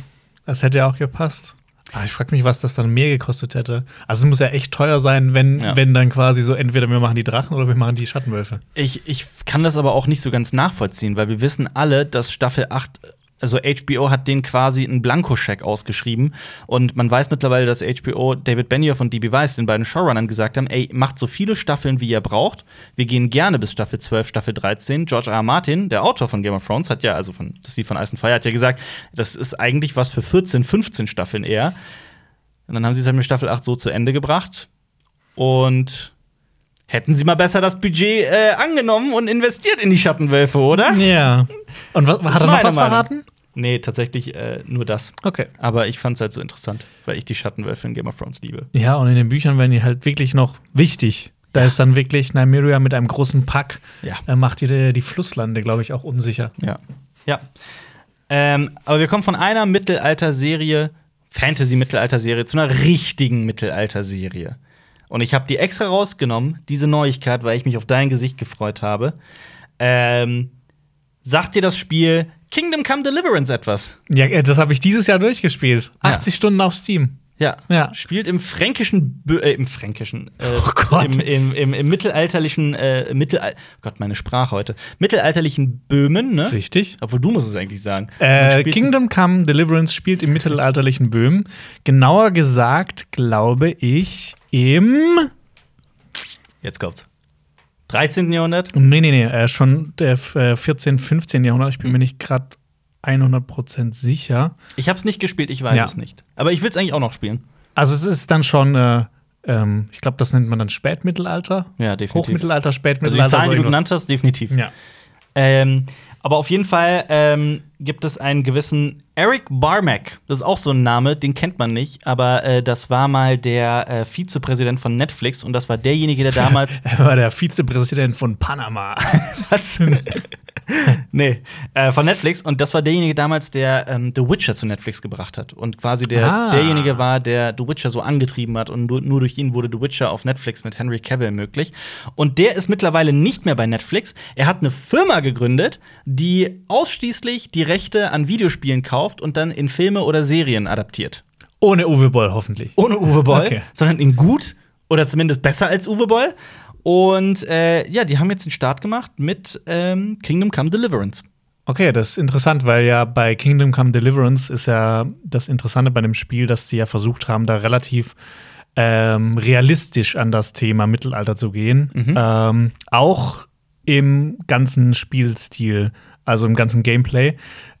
das hätte ja auch gepasst. Aber ich frage mich, was das dann mehr gekostet hätte. Also es muss ja echt teuer sein, wenn, Ja. wenn dann quasi so entweder wir machen die Drachen oder wir machen die Schattenwölfe. Ich, ich kann das aber auch nicht so ganz nachvollziehen, weil wir wissen alle, dass Staffel 8, also HBO hat den quasi einen Blankoscheck ausgeschrieben. Und man weiß mittlerweile, dass HBO David Benioff und DB Weiss, den beiden Showrunnern, gesagt haben: ey, macht so viele Staffeln, wie ihr braucht. Wir gehen gerne bis Staffel 12, Staffel 13. George R. R. Martin, der Autor von Game of Thrones, hat ja, also von das Lied von Ice and Fire, hat ja gesagt, das ist eigentlich was für 14, 15 Staffeln eher. Und dann haben sie es halt mit Staffel 8 so zu Ende gebracht. Und hätten sie mal besser das Budget äh, angenommen und investiert in die Schattenwölfe, oder? Ja. Und was, hat er noch was Meinung. verraten? Nee, tatsächlich äh, nur das. Okay. Aber ich fand's halt so interessant, weil ich die Schattenwölfe in Game of Thrones liebe. Ja, und in den Büchern werden die halt wirklich noch wichtig. Da ist dann wirklich Nymeria mit einem großen Pack, Ja. äh, macht die, die Flusslande, glaube ich, auch unsicher. Ja. Ja. Ähm, aber wir kommen von einer Mittelalter-Serie, Fantasy-Mittelalter-Serie, zu einer richtigen Mittelalter-Serie. Und ich habe die extra rausgenommen, diese Neuigkeit, weil ich mich auf dein Gesicht gefreut habe. Ähm, sagt dir das Spiel Kingdom Come Deliverance etwas? Ja, äh, das habe ich dieses Jahr durchgespielt. Ja. 80 Stunden auf Steam. Ja. Ja. Spielt im fränkischen, äh, im fränkischen, äh, Oh Gott. Im, im, im, im mittelalterlichen, äh, Mittelal Gott, meine Sprache heute. Mittelalterlichen Böhmen, ne? Richtig. Obwohl du musst es eigentlich sagen. Äh, Kingdom Come Deliverance spielt im mittelalterlichen Böhmen. Genauer gesagt, glaube ich, im. Jetzt kommt's. 13. Jahrhundert? Nee, nee, nee, äh, schon der äh, 14., 15. Jahrhundert. Ich bin mir nicht gerade 100% sicher. Ich hab's nicht gespielt, ich weiß Ja. es nicht. Aber ich will's eigentlich auch noch spielen. Also, es ist dann schon, äh, ähm, ich glaube, das nennt man dann Spätmittelalter. Ja, definitiv. Hochmittelalter, Also die Spätmittelalter. Zahlen, so die du genannt hast, definitiv. Ja. Ähm, aber auf jeden Fall ähm, gibt es einen gewissen Eric Barmack. Das ist auch so ein Name, den kennt man nicht, aber äh, das war mal der äh, Vizepräsident von Netflix und das war derjenige, der damals. <laughs> Er war der Vizepräsident von Panama. <laughs> Was? <laughs> <laughs> nee, äh, von Netflix. Und das war derjenige damals, der ähm, The Witcher zu Netflix gebracht hat. Und quasi der, Ah. derjenige war, der The Witcher so angetrieben hat. Und nur, nur durch ihn wurde The Witcher auf Netflix mit Henry Cavill möglich. Und der ist mittlerweile nicht mehr bei Netflix. Er hat eine Firma gegründet, die ausschließlich die Rechte an Videospielen kauft und dann in Filme oder Serien adaptiert. Ohne Uwe Boll hoffentlich. Ohne Uwe Boll, Okay. sondern in gut oder zumindest besser als Uwe Boll. Und äh, ja, die haben jetzt den Start gemacht mit ähm, Kingdom Come Deliverance. Okay, das ist interessant, weil ja bei Kingdom Come Deliverance ist ja das Interessante bei dem Spiel, dass die ja versucht haben, da relativ ähm, realistisch an das Thema Mittelalter zu gehen. Ähm, auch im ganzen Spielstil, also im ganzen Gameplay,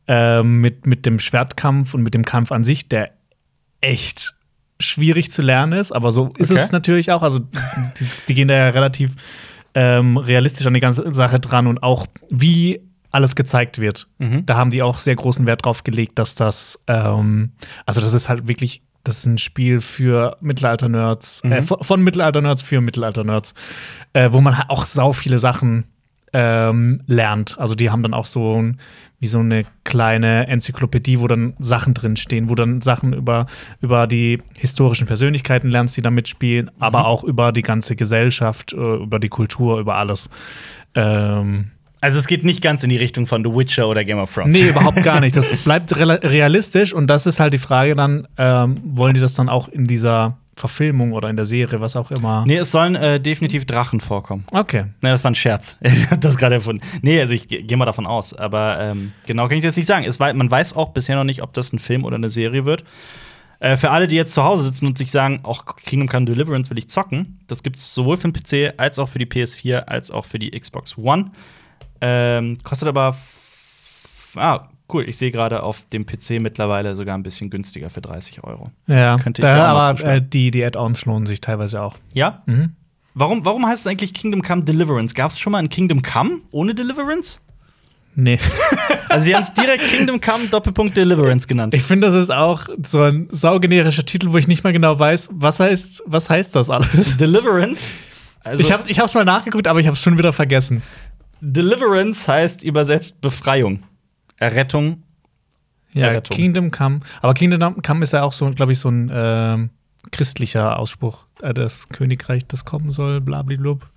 ähm, mit, mit dem Schwertkampf und mit dem Kampf an sich, der echt schwierig zu lernen ist, aber so ist Okay. es natürlich auch. Also die, die gehen da ja relativ ähm, realistisch an die ganze Sache dran und auch wie alles gezeigt wird. Da haben die auch sehr großen Wert drauf gelegt, dass das, ähm, also das ist halt wirklich, das ist ein Spiel für Mittelalter-Nerds, äh, von, von Mittelalter-Nerds für Mittelalter-Nerds, äh, wo man halt auch sau viele Sachen ähm, lernt. Also die haben dann auch so ein, wie so eine kleine Enzyklopädie, wo dann Sachen drin stehen, wo dann Sachen über, über die historischen Persönlichkeiten lernst, die da mitspielen, aber auch über die ganze Gesellschaft, äh, über die Kultur, über alles. Ähm, Also es geht nicht ganz in die Richtung von The Witcher oder Game of Thrones. nee, überhaupt <laughs> gar nicht. Das bleibt realistisch und das ist halt die Frage dann, ähm, wollen die das dann auch in dieser Verfilmung oder in der Serie, was auch immer? Nee, es sollen äh, definitiv Drachen vorkommen. Okay. Nee, das war ein Scherz. <laughs> Ich hab das gerade erfunden. Nee, also ich ge- gehe mal davon aus. Aber ähm, genau kann ich das nicht sagen. Es wei man weiß auch bisher noch nicht, ob das ein Film oder eine Serie wird. Äh, für alle, die jetzt zu Hause sitzen und sich sagen, auch Kingdom Come Deliverance will ich zocken, das gibt's sowohl für den PC als auch für die PS4 als auch für die Xbox One. Ähm, kostet aber ah cool. Ich sehe gerade auf dem PC mittlerweile sogar ein bisschen günstiger für 30 Euro. Ja, Könnte ich da, ja aber äh, die, die Add-ons lohnen sich teilweise auch. Ja? Mhm. Warum, warum heißt es eigentlich Kingdom Come Deliverance? Gab es schon mal ein Kingdom Come ohne Deliverance? Nee. <laughs> Also sie haben es direkt Kingdom Come Doppelpunkt Deliverance genannt. Ich finde, das ist auch so ein saugenerischer Titel, wo ich nicht mal genau weiß, was heißt, was heißt das alles. Deliverance. Also Ich hab's, ich hab's mal nachgeguckt, aber ich hab's schon wieder vergessen. Deliverance heißt übersetzt Befreiung, Errettung. Ja, Errettung. Kingdom Come. Aber Kingdom Come ist ja auch so, glaube ich, so ein ähm, christlicher Ausspruch. Äh, das Königreich, das kommen soll, blablablub.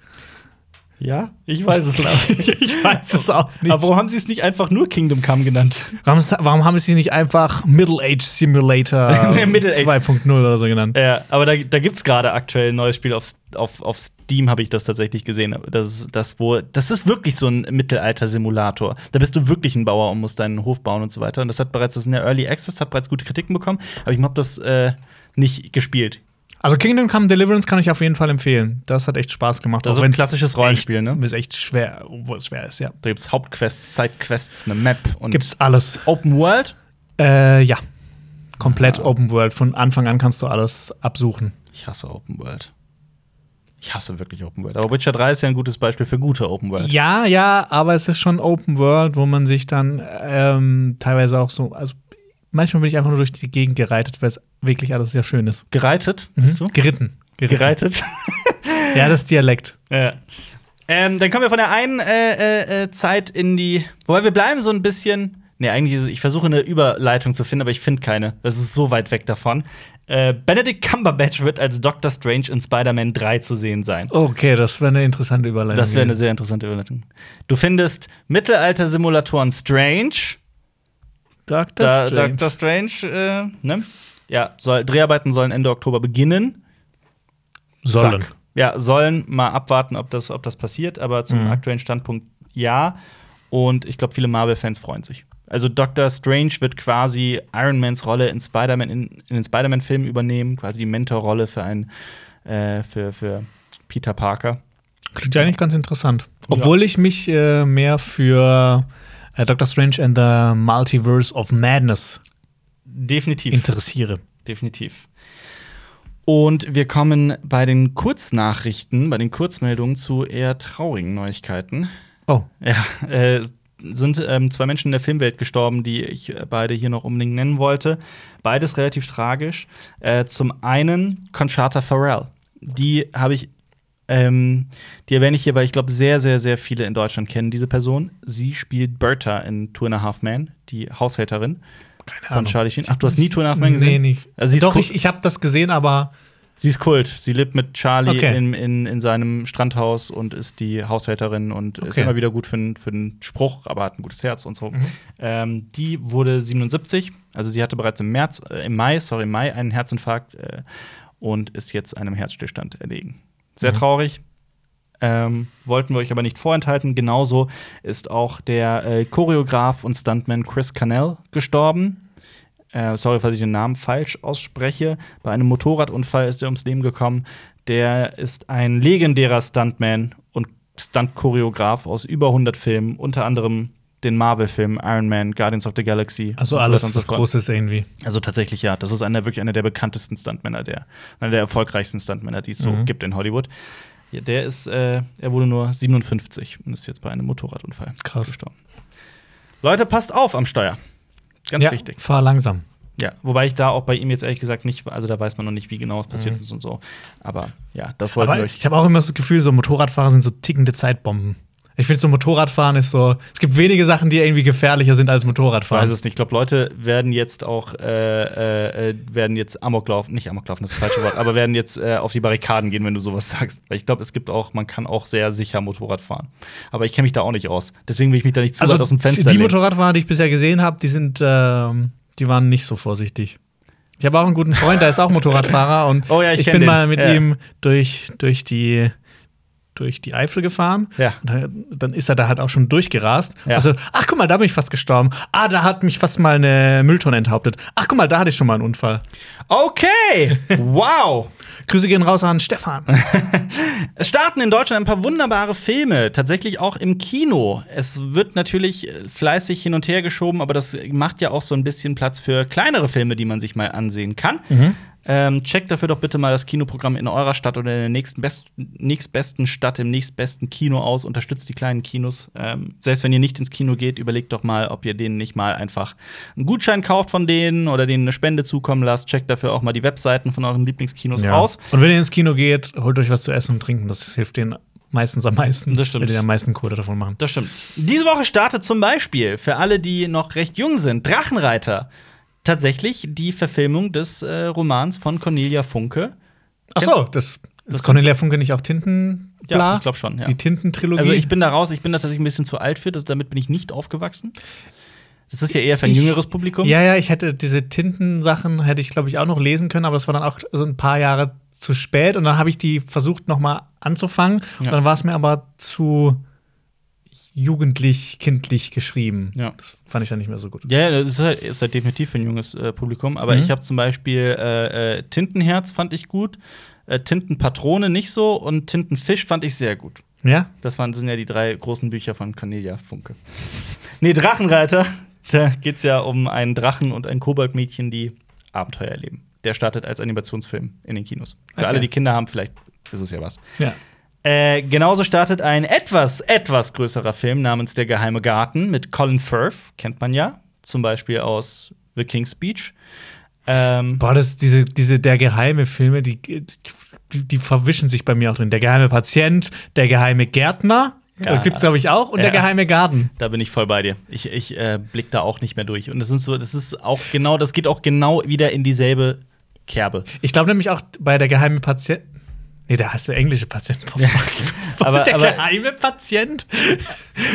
Ja, ich weiß es <laughs> nicht. Ich weiß es auch nicht. Aber warum haben sie es nicht einfach nur Kingdom Come genannt? Warum, warum haben sie nicht einfach Middle Age Simulator <laughs> Middle Age. 2.0 oder so genannt? Ja, aber da, da gibt es gerade aktuell ein neues Spiel auf, auf, auf Steam, habe ich das tatsächlich gesehen. Das ist, das, wo, das ist wirklich so ein Mittelalter-Simulator. Da bist du wirklich ein Bauer und musst deinen Hof bauen und so weiter. Und das hat bereits, das ist in der Early Access, hat bereits gute Kritiken bekommen, aber ich habe das äh, nicht gespielt. Also Kingdom Come Deliverance kann ich auf jeden Fall empfehlen. Das hat echt Spaß gemacht. Auch ein klassisches Rollenspiel, ne? Ist echt schwer, obwohl es schwer ist, ja. Da gibt es Hauptquests, Sidequests, eine Map und Gibt's alles. Open World. Äh, ja. Komplett Ah. Open World. Von Anfang an kannst du alles absuchen. Ich hasse Open World. Ich hasse wirklich Open World. Aber Witcher 3 ist ja ein gutes Beispiel für gute Open World. Ja, ja, aber es ist schon Open World, wo man sich dann ähm, teilweise auch so, also manchmal bin ich einfach nur durch die Gegend gereitet, weil es wirklich alles sehr schön ist. Gereitet, bist du? Geritten. Geritten. Gereitet. <laughs> Ja, das Dialekt. Ja. Ähm, dann kommen wir von der einen äh, äh, äh, Zeit in die. Wobei wir bleiben so ein bisschen. Nee, eigentlich, ich versuche eine Überleitung zu finden, aber ich finde keine. Das ist so weit weg davon. Äh, Benedict Cumberbatch wird als Doctor Strange in Spider-Man 3 zu sehen sein. Okay, das wäre eine interessante Überleitung. Das wäre eine sehr interessante Überleitung. Du findest Mittelalter-Simulatoren Strange. Dr. Da, Strange. Doctor Strange, äh, ne? Ja, soll, Dreharbeiten sollen Ende Oktober beginnen. Sollen. Zack. Ja, sollen mal abwarten, ob das, ob das passiert, aber zum Mhm. aktuellen Standpunkt ja. Und ich glaube, viele Marvel-Fans freuen sich. Also Doctor Strange wird quasi Iron Mans Rolle in Spider-Man in, in den Spider-Man-Filmen übernehmen, quasi die Mentorrolle für einen äh, für, für Peter Parker. Klingt ja eigentlich ganz interessant. Obwohl ich mich äh, mehr für äh, Doctor Strange and the Multiverse of Madness Definitiv. interessiere. Definitiv. Und wir kommen bei den Kurznachrichten, bei den Kurzmeldungen zu eher traurigen Neuigkeiten. Oh, Ja, äh, sind ähm, zwei Menschen in der Filmwelt gestorben, die ich äh, beide hier noch unbedingt nennen wollte. Beides relativ tragisch. Äh, zum einen Conchata Farrell. Die habe ich Ähm, die erwähne ich hier, weil ich glaube, sehr, sehr, sehr viele in Deutschland kennen diese Person. Sie spielt Bertha in Two and a Half Men, die Haushälterin Keine von Charlie Sheen. Ach, du hast nie Two and a Half Men gesehen? Nee, nicht. Also ist Doch, ich, ich habe das gesehen, aber Sie ist Kult. Sie lebt mit Charlie Okay. in, in, in seinem Strandhaus und ist die Haushälterin und ist Okay. immer wieder gut für, für einen Spruch, aber hat ein gutes Herz und so. Mhm. Ähm, die wurde 77, also sie hatte bereits im März, äh, im Mai, sorry, im Mai einen Herzinfarkt äh, und ist jetzt einem Herzstillstand erlegen. Sehr Mhm. traurig. Ähm, wollten wir euch aber nicht vorenthalten. Genauso ist auch der äh, Choreograf und Stuntman Chris Cannell gestorben. Äh, sorry, falls ich den Namen falsch ausspreche. Bei einem Motorradunfall ist er ums Leben gekommen. Der ist ein legendärer Stuntman und Stunt-Choreograf aus über 100 Filmen, unter anderem den Marvel-Filmen Iron Man, Guardians of the Galaxy. also so alles so was. Großes irgendwie. Also tatsächlich ja, das ist einer wirklich einer der bekanntesten Stuntmänner, der einer der erfolgreichsten Stuntmänner, die es so Mhm. gibt in Hollywood. Ja, der ist, äh, er wurde nur 57 und ist jetzt bei einem Motorradunfall Krass. gestorben. Leute, passt auf am Steuer. Ganz ja, wichtig. Fahr langsam. Ja, wobei ich da auch bei ihm jetzt ehrlich gesagt nicht, also da weiß man noch nicht, wie genau es passiert Mhm. ist und so. Aber ja, das wir ich euch. habe auch immer das Gefühl, so Motorradfahrer sind so tickende Zeitbomben. Ich finde, so Motorradfahren ist so. Es gibt wenige Sachen, die irgendwie gefährlicher sind als Ich weiß Motorradfahren. es nicht. Ich glaube, Leute werden jetzt auch äh, äh, werden jetzt Amok laufen, nicht Amok laufen, das ist das falsche Wort, aber werden jetzt äh, auf die Barrikaden gehen, wenn du sowas sagst. Weil ich glaube, es gibt auch, man kann auch sehr sicher Motorrad fahren. Aber ich kenne mich da auch nicht aus. Deswegen will ich mich da nicht zu Also weit aus dem Fenster die. Motorradfahrer, die ich bisher gesehen habe, die sind, ähm, die waren nicht so vorsichtig. Ich habe auch einen guten Freund, der ist auch Motorradfahrer und <laughs> Oh ja, ich ich bin den. mal mit Ja. ihm durch, durch die durch die Eifel gefahren. Ja. Und da, dann ist er da halt auch schon durchgerast. Ja. Also, ach guck mal, da bin ich fast gestorben. Ah, da hat mich fast mal eine Mülltonne enthauptet. Ach guck mal, da hatte ich schon mal einen Unfall. Okay! wow! <laughs> Grüße gehen raus an Stefan. <laughs> Es starten in Deutschland ein paar wunderbare Filme, tatsächlich auch im Kino. Es wird natürlich äh, fleißig hin und her geschoben, aber das macht ja auch so ein bisschen Platz für kleinere Filme, die man sich mal ansehen kann. Ähm, checkt dafür doch bitte mal das Kinoprogramm in eurer Stadt oder in der nächsten best nächstbesten Stadt, im nächstbesten Kino aus. Unterstützt die kleinen Kinos. Ähm, selbst wenn ihr nicht ins Kino geht, überlegt doch mal, ob ihr denen nicht mal einfach einen Gutschein kauft von denen oder denen eine Spende zukommen lasst. Checkt dafür auch mal die Webseiten von euren Lieblingskinos aus. Und wenn ihr ins Kino geht, holt euch was zu essen und trinken. Das hilft denen meistens am meisten. Das stimmt. Weil die am meisten Kohle davon machen. Das stimmt. Diese Woche startet zum Beispiel für alle, die noch recht jung sind, Drachenreiter. Tatsächlich die Verfilmung des äh, Romans von Cornelia Funke. Ach so, das, das ist Cornelia Funke nicht auch Tinten? Ja, ich glaube schon, ja. Die Tintentrilogie. Also ich bin da raus, ich bin da tatsächlich ein bisschen zu alt für, das, damit bin ich nicht aufgewachsen. Das ist ja eher für ein Ich- jüngeres Publikum. Ja, ja, ich hätte diese Tintensachen hätte ich glaube ich auch noch lesen können, aber das war dann auch so ein paar Jahre zu spät und dann habe ich die versucht noch mal anzufangen Ja. und dann war es mir aber zu jugendlich, kindlich geschrieben. Ja. Das fand ich dann nicht mehr so gut. Ja, das ist halt, ist halt definitiv für ein junges äh, Publikum. Aber Mhm. ich habe zum Beispiel äh, äh, Tintenherz fand ich gut, äh, Tintenpatrone nicht so und Tintenfisch fand ich sehr gut. Ja? Das waren, sind ja die drei großen Bücher von Cornelia Funke. <laughs> nee, Drachenreiter. Da geht es ja um einen Drachen und ein Koboldmädchen, die Abenteuer erleben. Der startet als Animationsfilm in den Kinos. Für Okay. alle, die Kinder haben, vielleicht ist es ja was. Ja. Äh, genauso startet ein etwas, etwas größerer Film namens Der geheime Garten mit Colin Firth. Kennt man ja. Zum Beispiel aus The King's Speech. Ähm, Boah, das, diese, diese der geheime Filme, die, die, die verwischen sich bei mir auch drin. Der geheime Patient, der geheime Gärtner, Ja. ja. gibt's glaube ich auch, und Ja. der geheime Garten. Da bin ich voll bei dir. Ich, ich äh, blick da auch nicht mehr durch. Und das sind so, das ist auch genau, das geht auch genau wieder in dieselbe Kerbe. Ich glaube nämlich auch bei der geheime Patient. Nee, der heißt der englische Patient. Oh, <laughs> fuck. Aber- der aber- geheime Patient.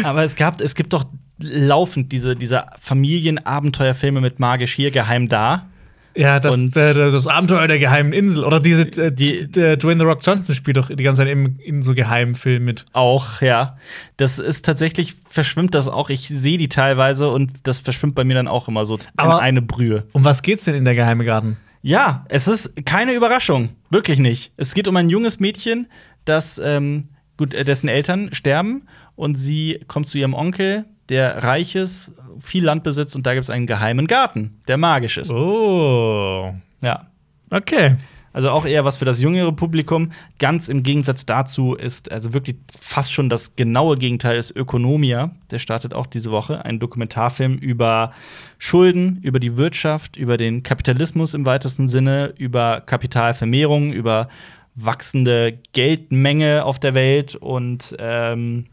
Aber es gab, es gibt doch laufend diese, diese Familienabenteuerfilme mit magisch hier, geheim da. Ja, das, Und- äh, das Abenteuer der geheimen Insel. Oder diese, äh, Die- Dwayne The Rock Johnson spielt doch die ganze Zeit im, in so geheimen Filmen mit. Auch, ja. Das ist tatsächlich, verschwimmt das auch. Ich sehe die teilweise und das verschwimmt bei mir dann auch immer so in Aber- eine Brühe. Um was geht's denn in der geheime Garten? Ja, es ist keine Überraschung. Wirklich nicht. Es geht um ein junges Mädchen, das, ähm, gut, äh, dessen Eltern sterben und sie kommt zu ihrem Onkel, der reich ist, viel Land besitzt und da gibt es einen geheimen Garten, der magisch ist. Oh. Ja. Okay. Also auch eher was für das jüngere Publikum. Ganz im Gegensatz dazu ist also wirklich fast schon das genaue Gegenteil ist Ökonomia. Der startet auch diese Woche. Ein Dokumentarfilm über Schulden, über die Wirtschaft, über den Kapitalismus im weitesten Sinne, über Kapitalvermehrung, über wachsende Geldmenge auf der Welt und ähm,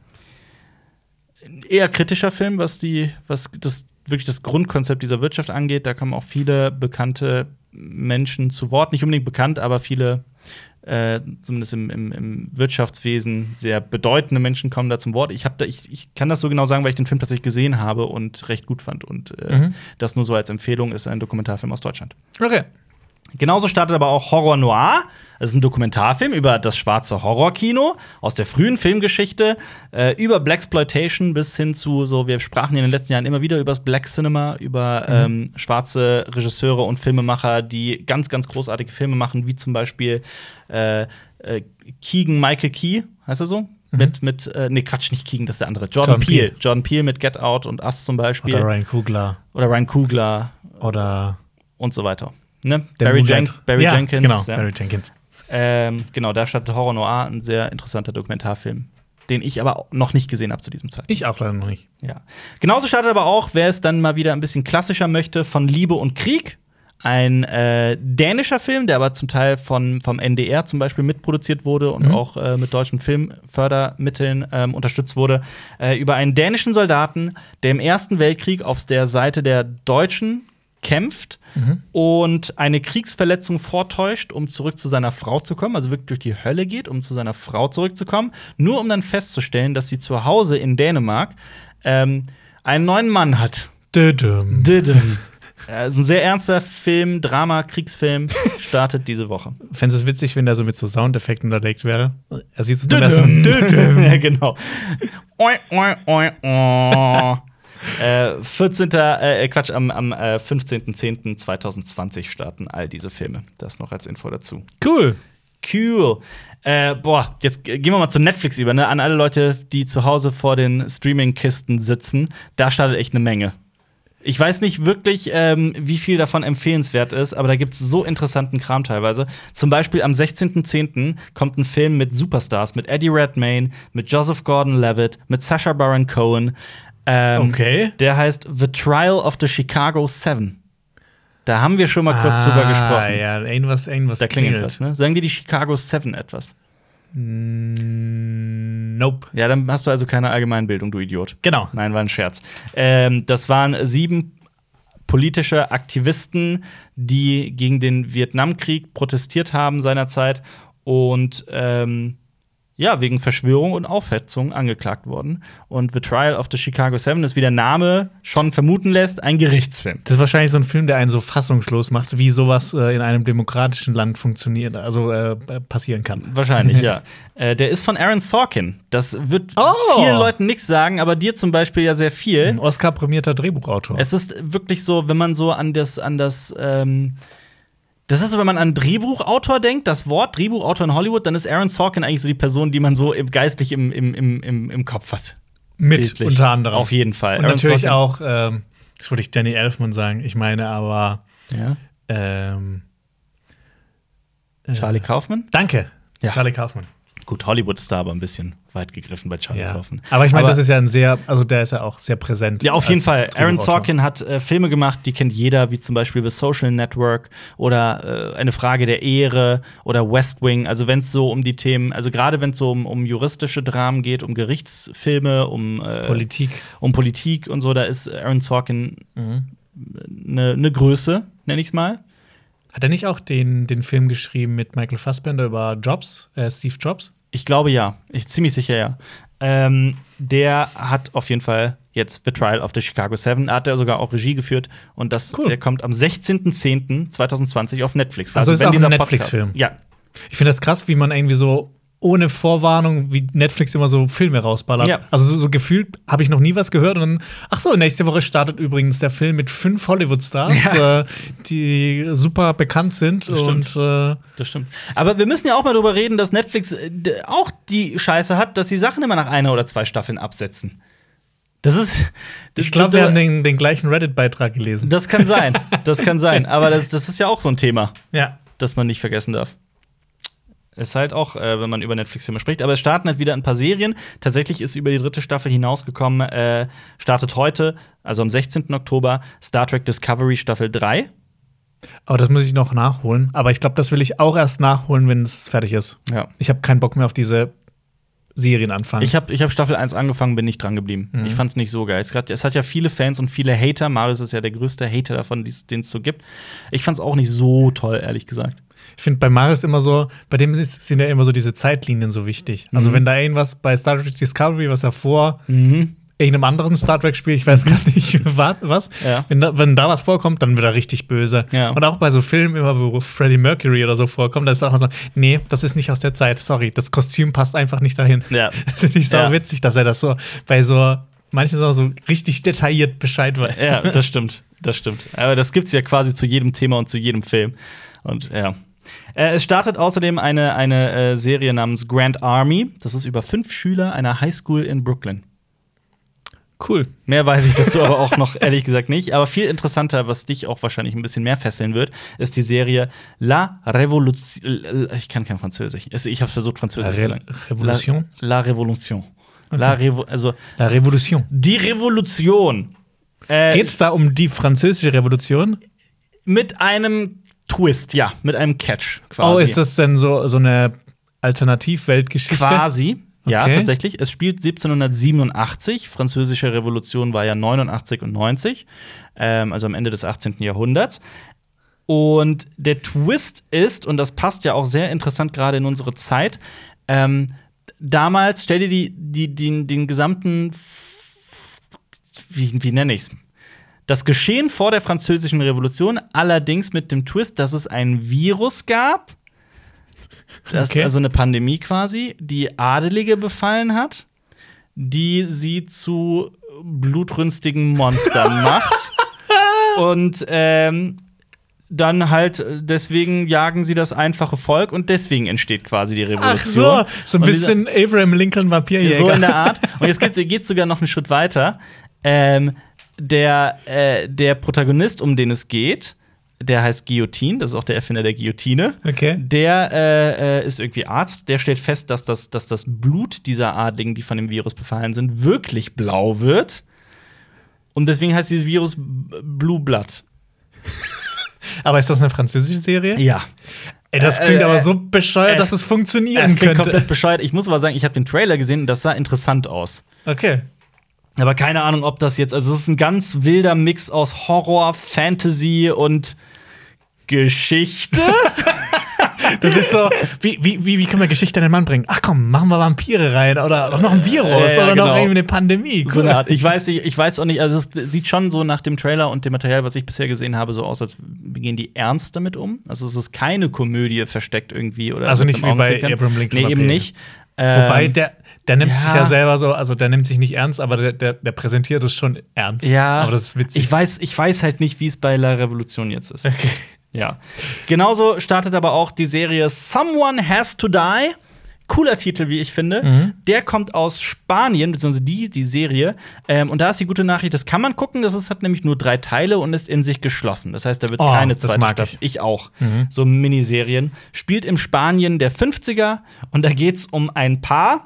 eher kritischer Film, was die, was das wirklich das Grundkonzept dieser Wirtschaft angeht. Da kommen auch viele bekannte Menschen zu Wort, nicht unbedingt bekannt, aber viele äh, zumindest im, im, im, Wirtschaftswesen sehr bedeutende Menschen kommen da zum Wort. Ich, da, ich, ich kann das so genau sagen, weil ich den Film tatsächlich gesehen habe und recht gut fand. Und äh, mhm. das nur so als Empfehlung ist ein Dokumentarfilm aus Deutschland. Okay. Genauso startet aber auch Horror Noir. Das ist ein Dokumentarfilm über das schwarze Horrorkino aus der frühen Filmgeschichte, äh, über Blaxploitation bis hin zu so, wir sprachen in den letzten Jahren immer wieder über das Black Cinema, über mhm. ähm, schwarze Regisseure und Filmemacher, die ganz, ganz großartige Filme machen, wie zum Beispiel äh, äh, Keegan Michael Key, heißt er so? Mhm. Mit, mit, äh, nee, Quatsch, nicht Keegan, das ist der andere. Jordan, Jordan Peele. Peele. Jordan Peele mit Get Out und Us zum Beispiel. Oder Ryan Kugler. Oder Ryan Kugler. Oder. Und so weiter. Ne? Barry, Jen Barry ja, Jenkins. Genau, ja. Barry Jenkins. Ähm, genau, da startet Horror Noir, ein sehr interessanter Dokumentarfilm, den ich aber noch nicht gesehen habe zu diesem Zeitpunkt. Ich auch leider noch nicht. Ja. Genauso startet aber auch, wer es dann mal wieder ein bisschen klassischer möchte, von Liebe und Krieg. Ein äh, dänischer Film, der aber zum Teil von, vom NDR zum Beispiel mitproduziert wurde und mhm. auch äh, mit deutschen Filmfördermitteln ähm, unterstützt wurde, äh, über einen dänischen Soldaten, der im Ersten Weltkrieg auf der Seite der Deutschen kämpft mhm. und eine Kriegsverletzung vortäuscht, um zurück zu seiner Frau zu kommen, also wirklich durch die Hölle geht, um zu seiner Frau zurückzukommen, nur um dann festzustellen, dass sie zu Hause in Dänemark ähm, einen neuen Mann hat. Dödüm. Dödüm. Ja, ist ein sehr ernster Film, Drama, Kriegsfilm, startet diese Woche. <laughs> Fändest es witzig, wenn der so mit so Soundeffekten unterlegt wäre? Er sieht so <laughs> <laughs> Ja, genau. oi, oi, oi, oi. Äh, 14. Äh, Quatsch, am, am äh, 15.10.2020 starten all diese Filme. Das noch als Info dazu. Cool. Cool. Äh, boah, jetzt gehen wir mal zu Netflix über, ne? An alle Leute, die zu Hause vor den Streaming-Kisten sitzen. Da startet echt eine Menge. Ich weiß nicht wirklich, ähm, wie viel davon empfehlenswert ist, aber da gibt es so interessanten Kram teilweise. Zum Beispiel am 16.10. kommt ein Film mit Superstars, mit Eddie Redmayne, mit Joseph Gordon-Levitt, mit Sacha Baron Cohen. Ähm, okay. Der heißt The Trial of the Chicago Seven. Da haben wir schon mal kurz ah, drüber gesprochen. Ja, irgendwas, irgendwas. Da klingelt was, ne? Sagen dir die Chicago Seven etwas? Mm, nope. Ja, dann hast du also keine Allgemeinbildung, du Idiot. Genau. Nein, war ein Scherz. Ähm, das waren sieben politische Aktivisten, die gegen den Vietnamkrieg protestiert haben seinerzeit und ähm, ja, wegen Verschwörung und Aufhetzung angeklagt worden. Und The Trial of the Chicago Seven ist, wie der Name schon vermuten lässt, ein Gerichtsfilm. Das ist wahrscheinlich so ein Film, der einen so fassungslos macht, wie sowas äh, in einem demokratischen Land funktioniert, also äh, passieren kann. Wahrscheinlich, <laughs> ja. Äh, der ist von Aaron Sorkin. Das wird oh. vielen Leuten nichts sagen, aber dir zum Beispiel ja sehr viel. Ein Oscar-prämierter Drehbuchautor. Es ist wirklich so, wenn man so an das, an das ähm das ist so, wenn man an Drehbuchautor denkt, das Wort Drehbuchautor in Hollywood, dann ist Aaron Sorkin eigentlich so die Person, die man so geistlich im, im, im, im Kopf hat. Mit Bildlich. unter anderem. Auf jeden Fall. Und Aaron natürlich Sorkin. auch, ähm, das würde ich Danny Elfman sagen. Ich meine aber. Ja. Ähm, Charlie Kaufman? Danke. Ja. Charlie Kaufman. Gut, Hollywood-Star, aber ein bisschen weit gegriffen bei Charlie ja. Kaufman. Aber ich meine, das ist ja ein sehr, also der ist ja auch sehr präsent. Ja, auf jeden Fall. Aaron Sorkin hat äh, Filme gemacht, die kennt jeder, wie zum Beispiel The Social Network oder äh, Eine Frage der Ehre oder West Wing. Also wenn es so um die Themen, also gerade wenn es so um, um, juristische Dramen geht, um Gerichtsfilme, um äh, Politik. Um Politik und so, da ist Aaron Sorkin eine mhm. Ne Größe, nenne ich es mal. Hat er nicht auch den, den Film geschrieben mit Michael Fassbender über Jobs, äh, Steve Jobs? Ich glaube ja. Ich ziemlich sicher ja. Ähm, der hat auf jeden Fall jetzt The Trial of the Chicago Seven. Da hat er sogar auch Regie geführt und das, cool. der kommt am 16.10.2020 auf Netflix. Also, also ist auch ein Netflix-Film. Ja. Ich finde das krass, wie man irgendwie so ohne Vorwarnung, wie Netflix immer so Filme rausballert. Ja. Also so, so gefühlt habe ich noch nie was gehört. Und dann, ach so, nächste Woche startet übrigens der Film mit fünf Hollywood-Stars, ja. äh, die super bekannt sind. Das stimmt. Und, äh, das stimmt. Aber wir müssen ja auch mal darüber reden, dass Netflix äh, auch die Scheiße hat, dass sie Sachen immer nach einer oder zwei Staffeln absetzen. Das ist. Das ich glaube, wir haben den, den gleichen Reddit-Beitrag gelesen. Das kann sein. Das kann <laughs> sein. Aber das, das ist ja auch so ein Thema, ja. das man nicht vergessen darf. Ist halt auch, äh, wenn man über Netflix-Filme spricht. Aber es starten halt wieder ein paar Serien. Tatsächlich ist über die dritte Staffel hinausgekommen, äh, startet heute, also am 16. Oktober, Star Trek Discovery Staffel 3. Aber das muss ich noch nachholen. Aber ich glaube, das will ich auch erst nachholen, wenn es fertig ist. Ja. Ich habe keinen Bock mehr auf diese Serien anfangen. Ich habe ich hab Staffel 1 angefangen, bin nicht dran geblieben. Mhm. Ich fand es nicht so geil. Es, grad, es hat ja viele Fans und viele Hater. Marius ist ja der größte Hater davon, den es so gibt. Ich fand es auch nicht so toll, ehrlich gesagt. Ich finde bei Marius immer so, bei dem ist, sind ja immer so diese Zeitlinien so wichtig. Also, Mhm. wenn da irgendwas bei Star Trek Discovery, was ja vor Mhm. irgendeinem anderen Star Trek-Spiel, ich weiß gar nicht <laughs> wa- was, Ja. wenn, da, wenn da was vorkommt, dann wird er richtig böse. Ja. Und auch bei so Filmen, immer wo Freddie Mercury oder so vorkommt, da ist auch immer so, nee, das ist nicht aus der Zeit, sorry, das Kostüm passt einfach nicht dahin. Ja. <laughs> Das finde ich sau Ja. witzig, dass er das so bei so manchen Sachen so richtig detailliert Bescheid weiß. Ja, das stimmt. Das stimmt. Aber das gibt's ja quasi zu jedem Thema und zu jedem Film. Und ja. Äh, es startet außerdem eine, eine äh, Serie namens Grand Army. Das ist über fünf Schüler einer Highschool in Brooklyn. Cool. Mehr weiß ich dazu aber auch noch <laughs> ehrlich gesagt nicht. Aber viel interessanter, was dich auch wahrscheinlich ein bisschen mehr fesseln wird, ist die Serie La Révolution. Ich kann kein Französisch. Ich habe versucht, Französisch La zu sagen. Revolution? La, La Révolution. La Revo also La Revolution. die Revolution. Äh, Geht's da um die französische Revolution? mit einem Twist, ja, mit einem Catch quasi. Oh, ist das denn so, so eine Alternativ-Weltgeschichte? Quasi. Ja, Okay. tatsächlich. Es spielt 1787. Französische Revolution war ja 89 und 90, ähm, also am Ende des 18. Jahrhunderts. Und der Twist ist, und das passt ja auch sehr interessant gerade in unsere Zeit, ähm, damals, stell dir die, die, den, den gesamten, wie, wie nenne ich's? Das Geschehen vor der Französischen Revolution, allerdings mit dem Twist, dass es ein Virus gab, das Okay. also eine Pandemie quasi, die Adelige befallen hat, die sie zu blutrünstigen Monstern <laughs> macht. Und ähm, dann halt, äh, deswegen jagen sie das einfache Volk und deswegen entsteht quasi die Revolution. Ach so, so ein Und dieser- bisschen Abraham Lincoln Vampirjäger. so in der Art. Und jetzt geht es sogar noch einen Schritt weiter. Ähm, der, äh, der Protagonist, um den es geht, der heißt Guillotine, das ist auch der Erfinder der Guillotine. Okay. Der äh, äh, ist irgendwie Arzt, der stellt fest, dass das, dass das Blut dieser Adligen, die von dem Virus befallen sind, wirklich blau wird. Und deswegen heißt dieses Virus Blue Blood. <laughs> Aber ist das eine französische Serie? Ja. Ey, das Äh, klingt äh, aber so bescheuert, äh, dass es funktionieren Es klingt könnte. komplett bescheuert. Ich muss aber sagen, ich habe den Trailer gesehen und das sah interessant aus. Okay. Aber keine Ahnung, ob das jetzt, also es ist ein ganz wilder Mix aus Horror, Fantasy und Geschichte. <laughs> Das ist so, wie, wie, wie, können wir Geschichte an den Mann bringen? Ach komm, machen wir Vampire rein oder noch ein Virus Ja, ja, oder noch genau. irgendwie eine Pandemie. so eine Art. Ich weiß nicht, ich weiß auch nicht, also es sieht schon so nach dem Trailer und dem Material, was ich bisher gesehen habe, so aus, als gehen die ernst damit um. Also es ist keine Komödie versteckt irgendwie oder Also nicht wie bei. Abraham Lincoln Nee, eben nicht. Wobei Ähm, der, der nimmt ja. sich ja selber so, also der nimmt sich nicht ernst, aber der, der, der präsentiert es schon ernst. Ja, Aber das ist witzig. Ich weiß, ich weiß halt nicht, wie es bei La Revolution jetzt ist. Okay. Ja. Genauso startet aber auch die Serie Someone Has to Die. Cooler Titel, wie ich finde. Mhm. Der kommt aus Spanien, beziehungsweise die, die Serie. Ähm, und da ist die gute Nachricht, das kann man gucken. Das ist, hat nämlich nur drei Teile und ist in sich geschlossen. Das heißt, da wird es Oh, keine das zweite mag Staffel. ich. Ich auch. Mhm. So Miniserien. Spielt im Spanien der 50er und da geht es um ein Paar.